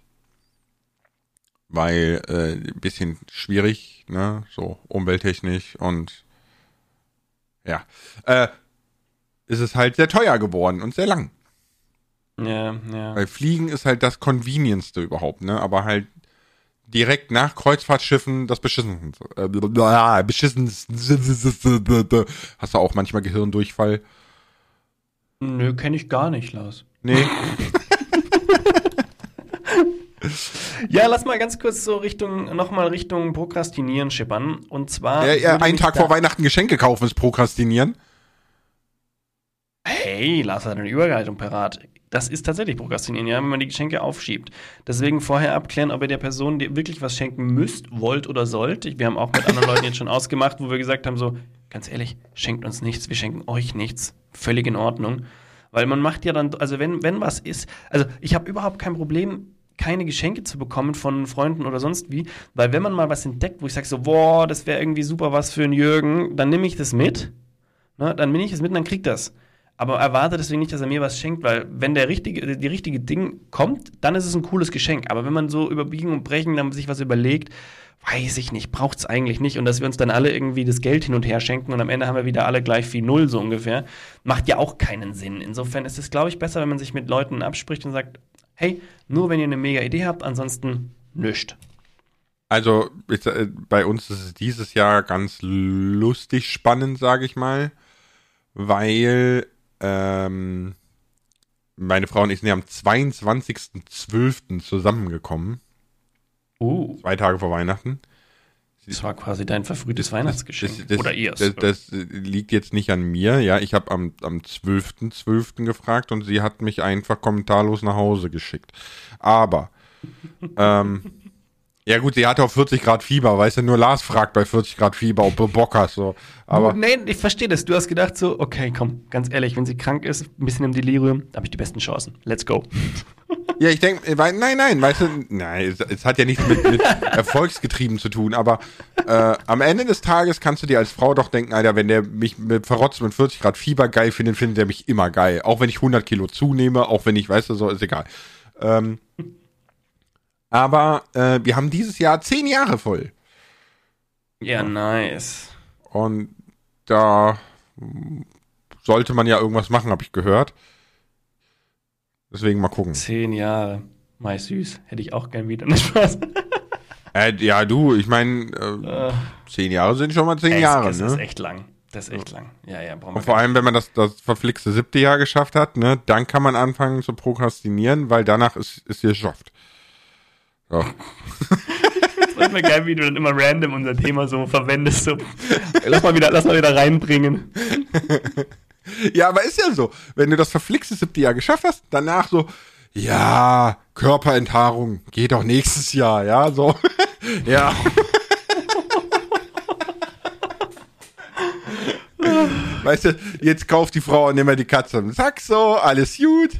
weil äh, ein bisschen schwierig, ne, so umwelttechnisch und ja, äh, ist es halt sehr teuer geworden und sehr lang. Ja, ja. Weil Fliegen ist halt das Convenientste überhaupt, ne, aber halt direkt nach Kreuzfahrtschiffen das beschissenste. Äh, beschissenste. Hast du auch manchmal Gehirndurchfall? Nö, kenne ich gar nicht, Lars. Nee. Ja, lass mal ganz kurz so Richtung, nochmal Richtung Prokrastinieren schippern. Und zwar. Ja, ja, einen Tag vor Weihnachten Geschenke kaufen ist Prokrastinieren. Hey, Lars hat eine Überleitung parat. Das ist tatsächlich Prokrastinieren, ja, wenn man die Geschenke aufschiebt. Deswegen vorher abklären, ob ihr der Person die wirklich was schenken müsst, wollt oder sollt. Wir haben auch mit anderen Leuten jetzt schon ausgemacht, wo wir gesagt haben: so, ganz ehrlich, schenkt uns nichts, wir schenken euch nichts. Völlig in Ordnung. Weil man macht ja dann, also wenn, wenn was ist, also ich habe überhaupt kein Problem, keine Geschenke zu bekommen von Freunden oder sonst wie, weil wenn man mal was entdeckt, wo ich sage so, boah, das wäre irgendwie super was für einen Jürgen, dann nehme ich das mit, ne, dann nehme ich es mit und dann kriegt das. Aber erwarte deswegen nicht, dass er mir was schenkt, weil wenn der richtige, die richtige Ding kommt, dann ist es ein cooles Geschenk. Aber wenn man so überbiegen und brechen, dann sich was überlegt, weiß ich nicht, braucht es eigentlich nicht. Und dass wir uns dann alle irgendwie das Geld hin und her schenken und am Ende haben wir wieder alle gleich viel Null, so ungefähr, macht ja auch keinen Sinn. Insofern ist es, glaube ich, besser, wenn man sich mit Leuten abspricht und sagt, hey, nur wenn ihr eine mega Idee habt, ansonsten nüscht. Also ich, äh, bei uns ist es dieses Jahr ganz lustig spannend, sage ich mal, weil ähm, meine Frau und ich sind ja am 22.12. zusammengekommen, Uh, zwei Tage vor Weihnachten. Das war quasi dein verfrühtes Weihnachtsgeschenk. Das, das, Oder ihr. Das, das äh, liegt jetzt nicht an mir, ja. Ich habe am, am 12.12. gefragt und sie hat mich einfach kommentarlos nach Hause geschickt. Aber, ähm, ja gut, sie hatte auch 40 Grad Fieber, weißt du, nur Lars fragt bei 40 Grad Fieber, ob du Bock hast, so. Aber, du, nee, ich verstehe das. Du hast gedacht so, okay, komm, ganz ehrlich, wenn sie krank ist, ein bisschen im Delirium, habe ich die besten Chancen. Let's go. ja, ich denke, nein, nein, weißt du, nein, es, es hat ja nichts mit, mit Erfolgsgetrieben zu tun, aber äh, am Ende des Tages kannst du dir als Frau doch denken, Alter, wenn der mich mit verrotzt mit 40 Grad Fieber geil findet, findet er mich immer geil. Auch wenn ich 100 Kilo zunehme, auch wenn ich, weißt du, so, ist egal. Ähm, aber äh, wir haben dieses Jahr zehn Jahre voll. Ja, nice. Und da sollte man ja irgendwas machen, habe ich gehört. Deswegen mal gucken. Zehn Jahre. Mai süß. Hätte ich auch gern wieder. Nicht Spaß. Äh, ja, du, ich meine, äh, Äh, zehn Jahre sind schon mal zehn es, Jahre, es ne? ist echt lang. Das ist echt lang. Ja, ja, brauchen wir Und vor allem, wenn man das, das verflixte siebte Jahr geschafft hat, ne, dann kann man anfangen zu prokrastinieren, weil danach ist, ist hier geschafft. So. Das wäre geil, wie du dann immer random unser Thema so verwendest. So. Lass mal wieder, lass mal wieder reinbringen. Ja, aber ist ja so. Wenn du das verflixte siebte Jahr geschafft hast, danach so, ja, Körperenthaarung geht doch nächstes Jahr, ja, so. ja. Weißt du, jetzt kauft die Frau und nimmer die Katze im Sack so, alles gut.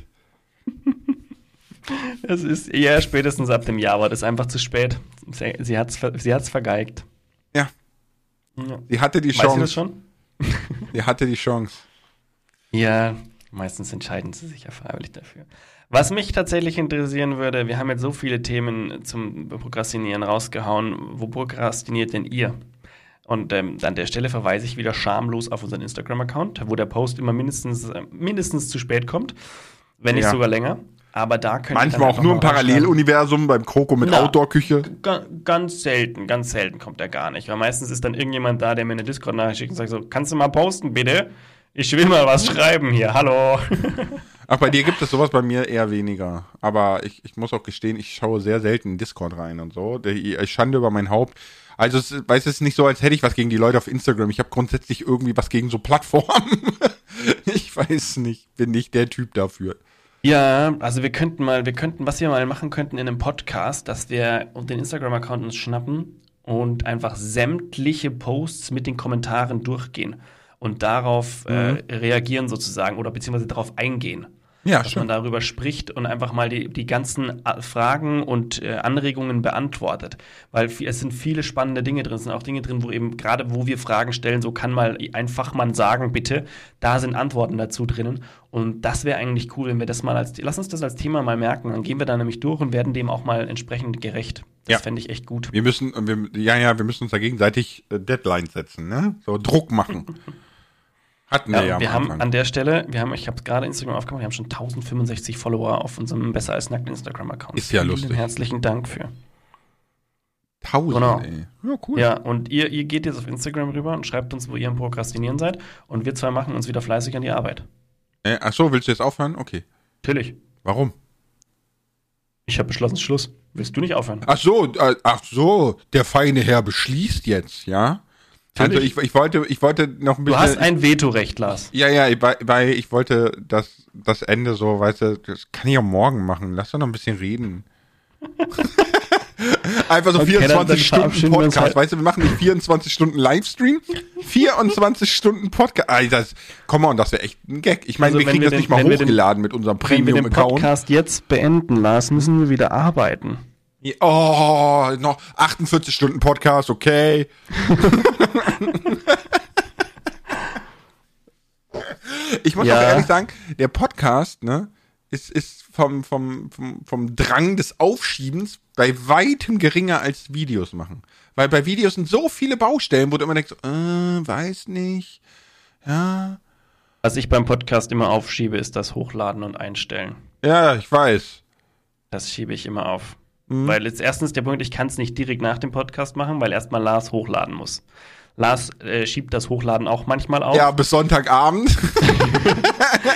Es ist ja spätestens ab dem Jahr, aber das ist einfach zu spät. Sie, sie hat's, ver- sie hat's vergeigt. Ja, Ja. sie hatte die Weißt du das Chance. schon? Er hatte die Chance. Ja, meistens entscheiden sie sich ja freiwillig dafür. Was mich tatsächlich interessieren würde, wir haben jetzt so viele Themen zum Prokrastinieren rausgehauen. Wo prokrastiniert denn ihr? Und ähm, an der Stelle verweise ich wieder schamlos auf unseren Instagram-Account, wo der Post immer mindestens, äh, mindestens zu spät kommt, wenn nicht Ja. sogar länger. Aber da könnt ihr Manchmal auch nur im. Paralleluniversum beim Kroko mit. Outdoor-Küche. Ga- Ganz selten, ganz selten kommt er gar nicht. Weil meistens ist dann irgendjemand da, der mir eine Discord-Nachricht schickt und sagt so, kannst du mal posten, bitte? Ich will mal was schreiben hier, hallo. Ach, bei dir gibt es sowas, bei mir eher weniger. Aber ich, ich muss auch gestehen, ich schaue sehr selten in Discord rein und so. Ich schande über mein Haupt. Also, es, du, es ist nicht so, als hätte ich was gegen die Leute auf Instagram. Ich habe grundsätzlich irgendwie was gegen so Plattformen. ich weiß nicht, bin nicht der Typ dafür. Ja, also wir könnten mal, wir könnten, was wir mal machen könnten in einem Podcast, dass wir den Instagram-Account uns schnappen und einfach sämtliche Posts mit den Kommentaren durchgehen und darauf äh, reagieren sozusagen oder beziehungsweise darauf eingehen. Ja, dass man darüber spricht und einfach mal die, die ganzen äh, Fragen und äh, Anregungen beantwortet. Weil es sind viele spannende Dinge drin. Es sind auch Dinge drin, wo eben gerade wo wir Fragen stellen, so kann mal ein Fachmann sagen, bitte, da sind Antworten dazu drinnen. Und das wäre eigentlich cool, wenn wir das mal als, lass uns das als Thema mal merken. Dann gehen wir da nämlich durch und werden dem auch mal entsprechend gerecht. Das Ja. fände ich echt gut. Wir müssen, wir, ja, ja, wir müssen uns da gegenseitig äh, Deadlines setzen, ne? So Druck machen. Hatten wir ja, Ja, am wir haben Anfang. an der Stelle, wir haben, ich habe gerade Instagram aufgemacht, wir haben schon 1065 Follower auf unserem Besser als Nackt Instagram-Account. Ist ja Vielen lustig. Herzlichen Dank für. Tausend, Genau. ey. Ja, cool. Ja, und ihr, ihr geht jetzt auf Instagram rüber und schreibt uns, wo ihr im Prokrastinieren seid. Und wir zwei machen uns wieder fleißig an die Arbeit. Äh, ach so, willst du jetzt aufhören? Okay. Natürlich. Warum? Ich habe beschlossen, Schluss. Willst du nicht aufhören? Ach so, äh, ach so, der feine Herr beschließt jetzt, ja? Also ich, ich wollte, ich wollte noch ein Du bisschen. hast ein Vetorecht, Lars. ja, ja, weil, ich wollte das, das Ende so, weißt du, das kann ich auch morgen machen. Lass doch noch ein bisschen reden. Einfach so Okay, dann- dann 24 Stunden Podcast. halt. Weißt du, wir machen nicht 24 Stunden Livestream, 24 Stunden Podcast. Alter, komm on, das wäre echt ein Gag. Ich meine, Also wir kriegen wir das den- nicht mal wir den- hochgeladen mit unserem Wenn wir den Premium-Account. Podcast jetzt beenden, Lars, müssen wir wieder arbeiten. Oh, noch 48 Stunden Podcast, okay. ich muss Ja. auch ehrlich sagen, der Podcast, ne, ist, ist vom, vom, vom, vom Drang des Aufschiebens bei weitem geringer als Videos machen. Weil bei Videos sind so viele Baustellen, wo du immer denkst, äh, weiß nicht, ja. Was ich beim Podcast immer aufschiebe, ist das Hochladen und Einstellen. Ja, ich weiß. Das schiebe ich immer auf. Mhm. Weil jetzt erstens der Punkt, ich kann es nicht direkt nach dem Podcast machen, weil erstmal Lars hochladen muss. Lars äh, schiebt das Hochladen auch manchmal auf. Ja, bis Sonntagabend.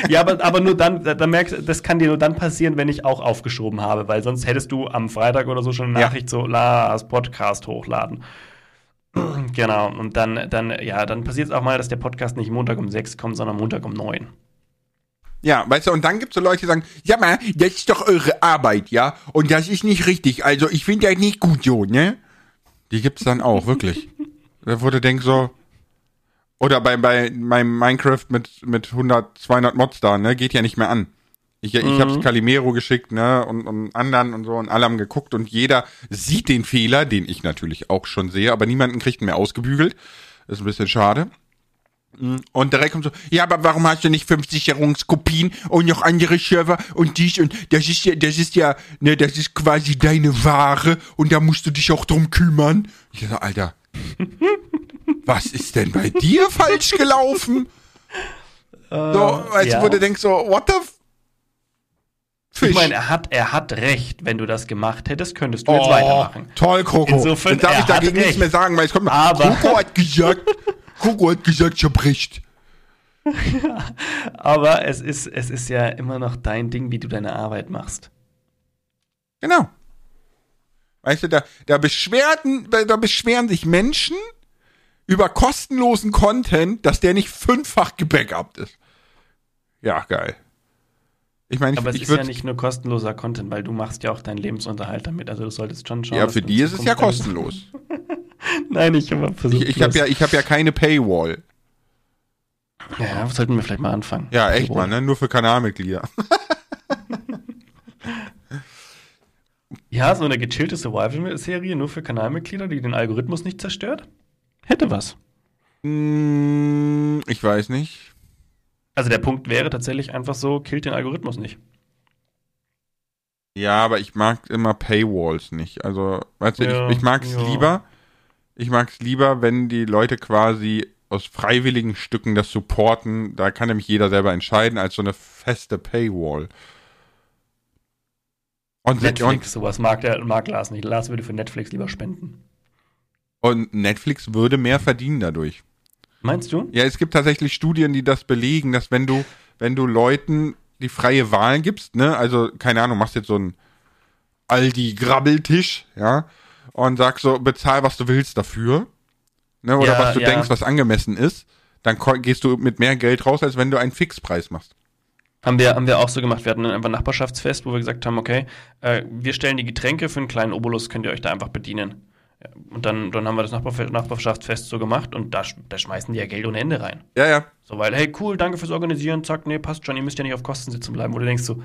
Ja, aber, aber nur dann, da, da merkst du, das kann dir nur dann passieren, wenn ich auch aufgeschoben habe, weil sonst hättest du am Freitag oder so schon eine Ja. Nachricht so, Lars, Podcast hochladen. genau, und dann, dann, ja, dann passiert es auch mal, dass der Podcast nicht Montag um 6 kommt, sondern Montag um 9. Ja, weißt du, und dann gibt's so Leute, die sagen, ja mal, das ist doch eure Arbeit, ja? Und das ist nicht richtig. Also ich finde das nicht gut so, ne? Die gibt's dann auch, wirklich. Da wurde denk so. Oder bei, bei meinem Minecraft mit, mit 100, 200 Mods da, ne? Geht ja nicht mehr an. Ich, ich Mhm. hab's Calimero geschickt, ne? Und, und anderen und so und alle haben geguckt und jeder sieht den Fehler, den ich natürlich auch schon sehe, aber niemanden kriegt ihn mehr ausgebügelt. Ist ein bisschen schade. Und direkt kommt so, ja, aber warum hast du nicht fünf Sicherungskopien und noch andere Server und dies und das ist ja, das ist ja, ne, das ist quasi deine Ware und da musst du dich auch drum kümmern. Ich so, Alter, was ist denn bei dir falsch gelaufen? So, weißt ja. wo du denkst so, what the Fisch. Ich meine, er hat, er hat recht. Wenn du das gemacht hättest, könntest du jetzt weitermachen. Oh, toll, Coco. Insofern, Jetzt darf ich dagegen nichts mehr sagen, weil es kommt, Aber- Coco hat gesagt, Coco hat gesagt, ich hab recht. Aber es ist, es ist ja immer noch dein Ding, wie du deine Arbeit machst. Genau. Weißt du, da, da, beschwerten, da beschweren sich Menschen über kostenlosen Content, dass der nicht fünffach gebackupt ist. Ja, geil. Ich meine, ich, Aber es ich ist ja nicht nur kostenloser Content, weil du machst ja auch deinen Lebensunterhalt damit. Also du solltest schon schauen. Ja, für die ist es ja kostenlos. Nein, ich habe versucht. Ich, ich habe ja, ich hab ja keine Paywall. Ja, sollten wir vielleicht mal anfangen. Ja, echt Jawohl. mal, ne? Nur für Kanalmitglieder. Ja, so eine gechillte Survival-Serie nur für Kanalmitglieder, die den Algorithmus nicht zerstört? Hätte was. Hm, ich weiß nicht. Also der Punkt wäre tatsächlich einfach so, killt den Algorithmus nicht. Ja, aber ich mag immer Paywalls nicht. Also, weißt du, Ja, ich, ich mag es ja. lieber, ich mag es lieber, wenn die Leute quasi aus freiwilligen Stücken das supporten. Da kann nämlich jeder selber entscheiden, als so eine feste Paywall. Und, Netflix, sowas mag, der, mag Lars nicht. Lars würde für Netflix lieber spenden. und, und Netflix würde mehr verdienen dadurch. Meinst du? Ja, es gibt tatsächlich Studien, die das belegen, dass wenn du, wenn du Leuten die freie Wahl gibst, ne, also keine Ahnung, machst jetzt so einen Aldi-Grabbeltisch, ja, und sagst so, bezahl, was du willst dafür, ne, oder Ja, was du ja. denkst, was angemessen ist, dann gehst du mit mehr Geld raus, als wenn du einen Fixpreis machst. Haben wir, haben wir auch so gemacht. Wir hatten dann einfach ein Nachbarschaftsfest, wo wir gesagt haben, okay, äh, wir stellen die Getränke für einen kleinen Obolus, könnt ihr euch da einfach bedienen. Und dann, dann haben wir das Nachbarschaftsfest so gemacht und da, da schmeißen die ja Geld ohne Ende rein. Ja, ja. So, weil, hey, cool, danke fürs Organisieren, zack, nee, passt schon, ihr müsst ja nicht auf Kosten sitzen bleiben. Wo du denkst so,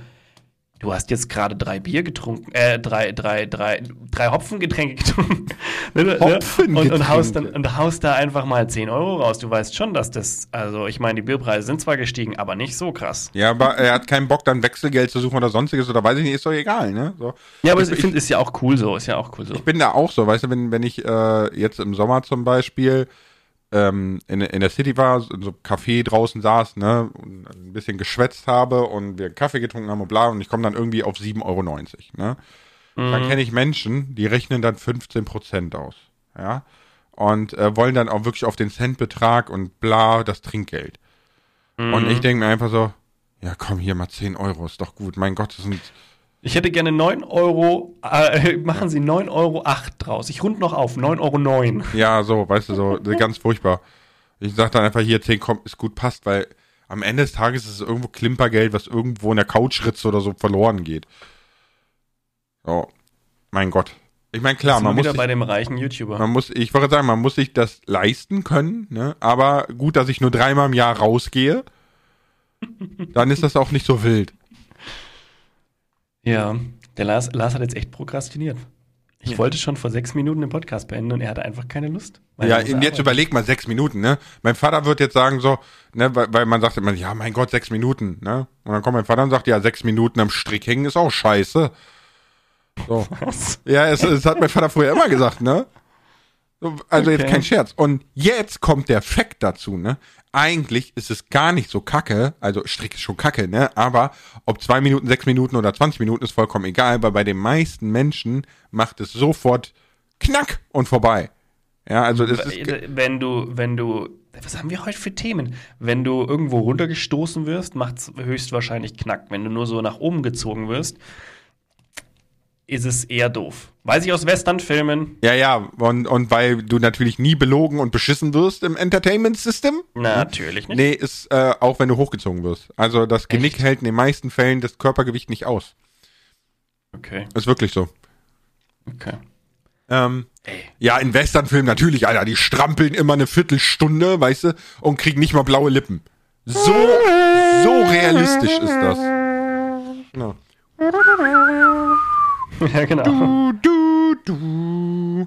du hast jetzt gerade drei Bier getrunken, äh, drei, drei, drei, drei Hopfengetränke getrunken. Ne, ne, Hopfengetränke. Und, und, haust dann, und haust da einfach mal 10 Euro raus. Du weißt schon, dass das, also ich meine, die Bierpreise sind zwar gestiegen, aber nicht so krass. Ja, aber er hat keinen Bock, dann Wechselgeld zu suchen oder sonstiges oder weiß ich nicht, ist doch egal, ne? So. Ja, aber Ich- ich, finde, ist ja auch cool so, ist ja auch cool so. Ich bin da auch so, weißt du, wenn, wenn ich äh, jetzt im Sommer zum Beispiel ähm, in, in der City war, so in so einem Café draußen saß, ne, und ein bisschen geschwätzt habe und wir Kaffee getrunken haben und bla, und ich komme dann irgendwie auf 7,90 Euro, ne? Dann kenne ich Menschen, die rechnen dann 15 Prozent aus, ja, und äh, wollen dann auch wirklich auf den Centbetrag und bla das Trinkgeld. Und ich denke mir einfach so, ja komm, hier mal 10 Euro, ist doch gut, mein Gott, das sind Ich hätte gerne 9 Euro, äh, machen Sie 9,08 Euro draus. Ich rund noch auf, 9,09 Euro. 9. Ja, so, weißt du, so ganz furchtbar. Ich sag dann einfach hier 10 kommt, ist gut, passt, weil am Ende des Tages ist es irgendwo Klimpergeld, was irgendwo in der Couchritze oder so verloren geht. So, mein Gott. Ich meine, klar, man muss, wieder sich, bei dem reichen YouTuber. man muss, ich wollte sagen, man muss sich das leisten können, ne? Aber gut, dass ich nur dreimal im Jahr rausgehe, dann ist das auch nicht so wild. Ja, der Lars, Lars hat jetzt echt prokrastiniert. Ich wollte schon vor sechs Minuten den Podcast beenden und er hatte einfach keine Lust. Ja, jetzt arbeiten. überleg mal sechs Minuten, ne? Mein Vater wird jetzt sagen so, ne, weil, weil man sagt immer, ja, mein Gott, sechs Minuten, ne? Und dann kommt mein Vater und sagt, ja, sechs Minuten am Strick hängen ist auch scheiße. So. Was? Ja, es, es hat mein Vater früher immer gesagt, ne? So, Also jetzt Okay. kein Scherz. Und jetzt kommt der Fact dazu, ne? Eigentlich ist es gar nicht so kacke, also Strick ist schon kacke, ne? Aber ob zwei Minuten, sechs Minuten oder 20 Minuten ist vollkommen egal, weil bei den meisten Menschen macht es sofort knack und vorbei. Ja, also das ist, Wenn du, wenn du, was haben wir heute für Themen? Wenn du irgendwo runtergestoßen wirst, macht es höchstwahrscheinlich Knack. Wenn du nur so nach oben gezogen wirst, ist es eher doof. Weiß ich aus Westernfilmen? Ja, ja, und, und weil du natürlich nie belogen und beschissen wirst im Entertainment-System. Natürlich nicht. Nee, ist äh, auch wenn du hochgezogen wirst. Also das Genick Echt? hält in den meisten Fällen das Körpergewicht nicht aus. Okay, Ist wirklich so. okay. Ähm, Ey. ja, in Westernfilmen natürlich, Alter, die strampeln immer eine Viertelstunde, weißt du, und kriegen nicht mal blaue Lippen. So, so realistisch ist das. Ja. Ja, genau. Du, du, du.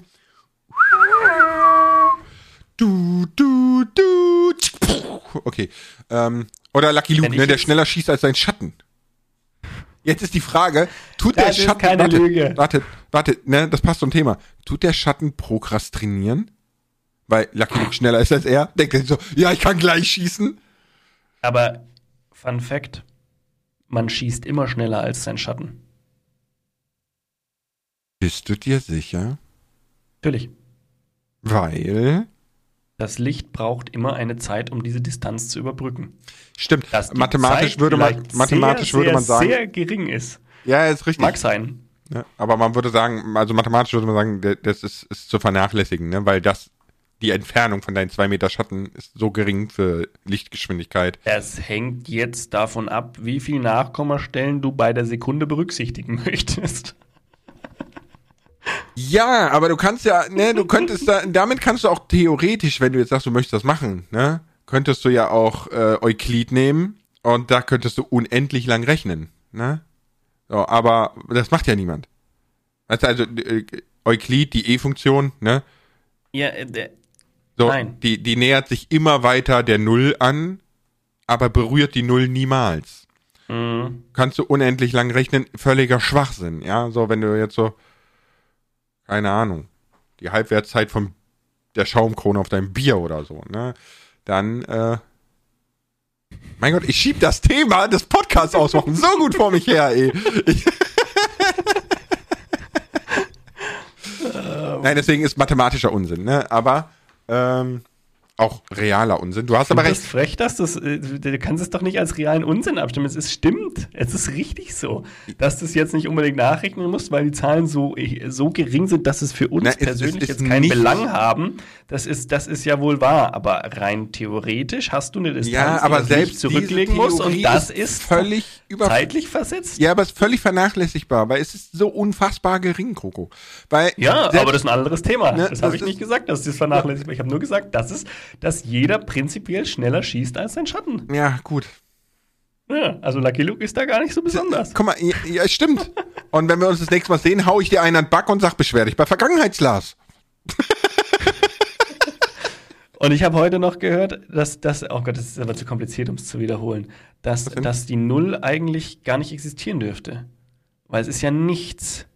Du, du, du. Okay. Ähm, oder Lucky Luke, ne, der schneller schießt als sein Schatten. Jetzt ist die Frage, tut Das der Schatten. keine warte, Lüge. warte, warte, ne, das passt zum Thema. Tut der Schatten prokrastinieren? Weil Lucky Luke schneller ist als er. Denkt er so, ja, ich kann gleich schießen. Aber Fun Fact: Man schießt immer schneller als sein Schatten. Bist du dir sicher? Natürlich. Weil. Das Licht braucht immer eine Zeit, um diese Distanz zu überbrücken. Stimmt, mathematisch Zeit würde man, mathematisch sehr, würde man sehr, sagen. sehr gering ist. ja, ist richtig. Mag sein. Ja, aber man würde sagen, also mathematisch würde man sagen, das ist, ist zu vernachlässigen, ne? weil das, die Entfernung von deinen zwei Meter Schatten ist so gering für Lichtgeschwindigkeit. Es hängt jetzt davon ab, wie viel Nachkommastellen du bei der Sekunde berücksichtigen möchtest. Ja, aber du kannst ja, ne, du könntest da, damit kannst du auch theoretisch, wenn du jetzt sagst, du möchtest das machen, ne, könntest du ja auch äh, Euklid nehmen und da könntest du unendlich lang rechnen, ne? So, aber das macht ja niemand. Weißt du, also äh, Euklid, die E-Funktion, ne? Ja, äh, So, Nein. Die, die nähert sich immer weiter der Null an, aber berührt die Null niemals. Mhm. Kannst du unendlich lang rechnen, völliger Schwachsinn, ja. So, wenn du jetzt so, keine Ahnung, die Halbwertszeit von der Schaumkrone auf deinem Bier oder so, ne? Dann, äh, mein Gott, ich schieb das Thema des Podcasts ausmachen so gut vor mich her, ey. Ich, Nein, deswegen ist mathematischer Unsinn, ne? Aber ähm, auch realer Unsinn. Du hast aber Das recht. ist frech, dass das, äh, du kannst es doch nicht als realen Unsinn abstimmen. Es ist stimmt. Es ist richtig so, dass du es jetzt nicht unbedingt nachrechnen musst, weil die Zahlen so, äh, so gering sind, dass es für uns Na, es- es persönlich ist jetzt keinen Belang haben. Das ist, das ist ja wohl wahr. Aber rein theoretisch hast du eine Distanz, Ja, aber die selbst zurücklegen musst. Und das ist ist völlig zeitlich versetzt. Ja, aber es ist völlig vernachlässigbar, weil es ist so unfassbar gering, Kroko. Weil Ja, aber das ist ein anderes Thema. Ne, das habe das ich nicht ist- gesagt, dass das vernachlässigbar Ich habe nur gesagt, dass, es, dass jeder prinzipiell schneller schießt als sein Schatten. ja, gut. Ja, also Lucky Luke ist da gar nicht so besonders. Guck mal, ja, stimmt. Und wenn wir uns das nächste Mal sehen, hau ich dir einen an Back und sag, beschwer dich bei Vergangenheitslars. Und ich habe heute noch gehört, dass das, oh Gott, das ist aber zu kompliziert, um es zu wiederholen, dass, dass die Null eigentlich gar nicht existieren dürfte. Weil es ist ja nichts.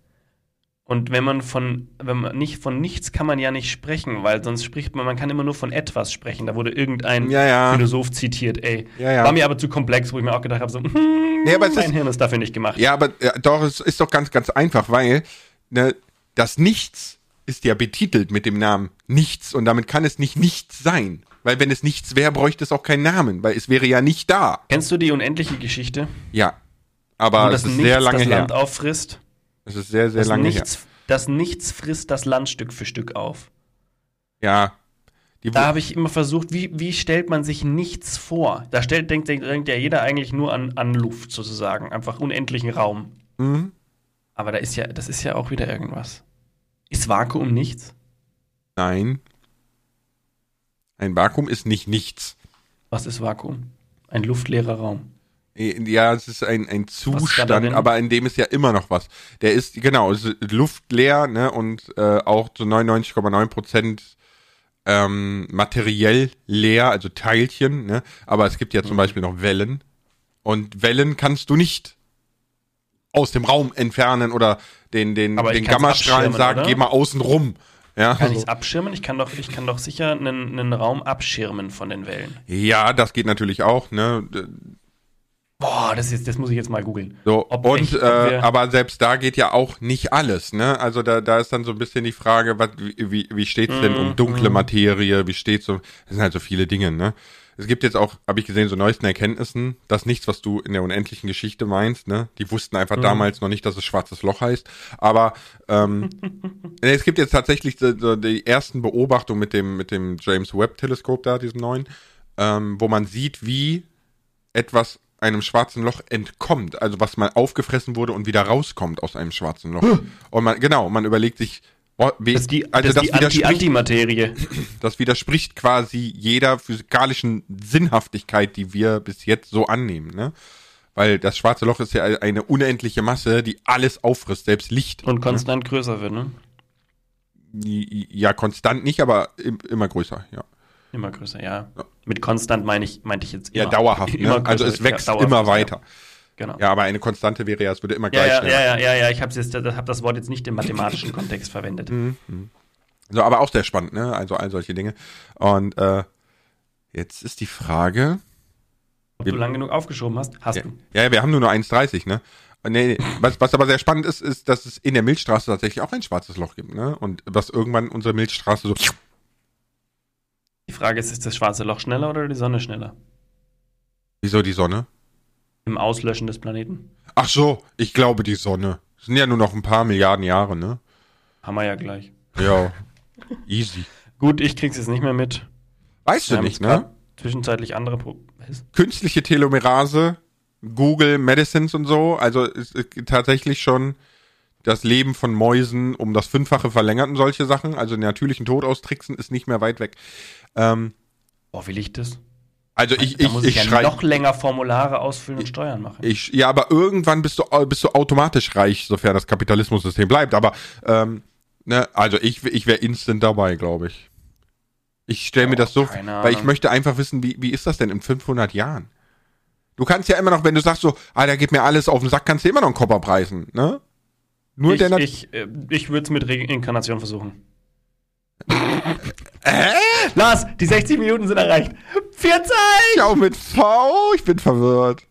Und wenn man von, wenn man nicht, von nichts kann man ja nicht sprechen, weil sonst spricht man, man kann immer nur von etwas sprechen. Da wurde irgendein Ja, ja. Philosoph zitiert, ey. Ja. War mir aber zu komplex, wo ich mir auch gedacht habe, so, hm, Nee, mein ist- Hirn ist dafür nicht gemacht. Ja, aber doch, es ist doch ganz, ganz einfach, weil ne, das Nichts ist ja betitelt mit dem Namen Nichts und damit kann es nicht nichts sein. Weil wenn es nichts wäre, bräuchte es auch keinen Namen, weil es wäre ja nicht da. Kennst du die unendliche Geschichte? Ja. Aber wo es das ist Nichts sehr lange das her. Land auffrisst? Es ist sehr, sehr Das lange nichts, das nichts frisst das Land Stück für Stück auf. her. Ja. Die, Da habe ich immer versucht, wie, wie stellt man sich nichts vor? Da stellt, denkt, denkt, denkt ja jeder eigentlich nur an, an Luft sozusagen, einfach unendlichen Raum. Mhm. Aber da ist ja, das ist ja auch wieder irgendwas. Ist Vakuum nichts? Nein. Ein Vakuum ist nicht nichts. Was ist Vakuum? Ein luftleerer Raum. Ja, es ist ein, ein Zustand, aber in dem ist ja immer noch was. Der ist, genau, es ist luftleer, ne, und äh, auch zu 99,9 Prozent ähm, materiell leer, also Teilchen, ne, aber es gibt ja Mhm. zum Beispiel noch Wellen. Und Wellen kannst du nicht aus dem Raum entfernen oder den, den, Aber den Gammastrahlen sagen, oder? geh mal außen rum. Ja, Kann ich es abschirmen? Ich kann doch, ich kann doch sicher einen, einen Raum abschirmen von den Wellen. ja, das geht natürlich auch, ne. Boah, das, ist, das muss ich jetzt mal googeln. So, Ob und echt, äh, aber selbst da geht ja auch nicht alles, ne? Also da, da ist dann so ein bisschen die Frage, was, wie, wie, steht's denn Mhm, um dunkle Materie, wie steht's so, das sind halt so viele Dinge, ne? Es gibt jetzt auch, habe ich gesehen, so neuesten Erkenntnissen, dass nichts, was du in der unendlichen Geschichte meinst, ne? Die wussten einfach Mhm. damals noch nicht, dass es schwarzes Loch heißt. Aber ähm, es gibt jetzt tatsächlich so, so die ersten Beobachtungen mit dem, mit dem James Webb Teleskop da, diesem neuen, ähm, wo man sieht, wie etwas einem schwarzen Loch entkommt, also was mal aufgefressen wurde und wieder rauskommt aus einem schwarzen Loch. und man, genau, man überlegt sich, boah, wie, Das ist die, also das das, die Anti widerspricht, Antimaterie. das widerspricht quasi jeder physikalischen Sinnhaftigkeit, die wir bis jetzt so annehmen, ne? Weil das schwarze Loch ist ja eine unendliche Masse, die alles auffrisst, selbst Licht. Und konstant größer wird, ne? Ja, konstant nicht, aber im, immer größer, ja. Immer größer, ja. Mit konstant meine ich, meinte ich jetzt Ja, immer. dauerhaft, immer ne? Also es wächst ja, dauerhaft, immer ja. weiter. Genau. Ja, aber eine Konstante wäre ja, es würde immer Ja, gleich ja, ja, ja, ja, ja, ich habe hab das Wort jetzt nicht im mathematischen Kontext verwendet. Mhm. So, aber auch sehr spannend, ne? Also all solche Dinge. Und äh, jetzt ist die Frage. Ob du lang genug aufgeschoben hast, hast Ja, du. ja, wir haben nur noch 1,30, ne? Nee, nee. Was, was aber sehr spannend ist, ist, dass es in der Milchstraße tatsächlich auch ein schwarzes Loch gibt, ne? Und was irgendwann unsere Milchstraße so. Die Frage ist, ist das schwarze Loch schneller oder die Sonne schneller? Wieso die Sonne? Im Auslöschen des Planeten. Ach so, ich glaube die Sonne. Das sind ja nur noch ein paar Milliarden Jahre, ne? Haben wir ja gleich. Ja. Easy. Gut, ich krieg's jetzt nicht mehr mit. Weißt Wir du nicht, ne? Zwischenzeitlich andere Pro Was? Künstliche Telomerase, Google Medicines und so, also ist, ist tatsächlich schon das Leben von Mäusen um das Fünffache verlängert und solche Sachen. Also den natürlichen Tod austricksen ist nicht mehr weit weg. Ähm, Boah, will ich das? also ich, Da ich, muss ich, ich, ja schrei. noch länger Formulare ausfüllen und Steuern machen. Ich, ja, aber irgendwann bist du, bist du automatisch reich, sofern das Kapitalismussystem bleibt. Aber, ähm, ne, also ich, ich wäre instant dabei, glaube ich. Ich stelle mir das so, weil ich möchte einfach wissen, wie, wie ist das denn in 500 Jahren? Du kannst ja immer noch, wenn du sagst so, ah, der geht mir alles auf den Sack, kannst du immer noch einen Kopper preisen, ne? Nur ich der Nat- ich, äh, ich würde es mit Reinkarnation versuchen. Lars, die 60 Minuten sind erreicht. 40! Ja, auch mit V, ich bin verwirrt.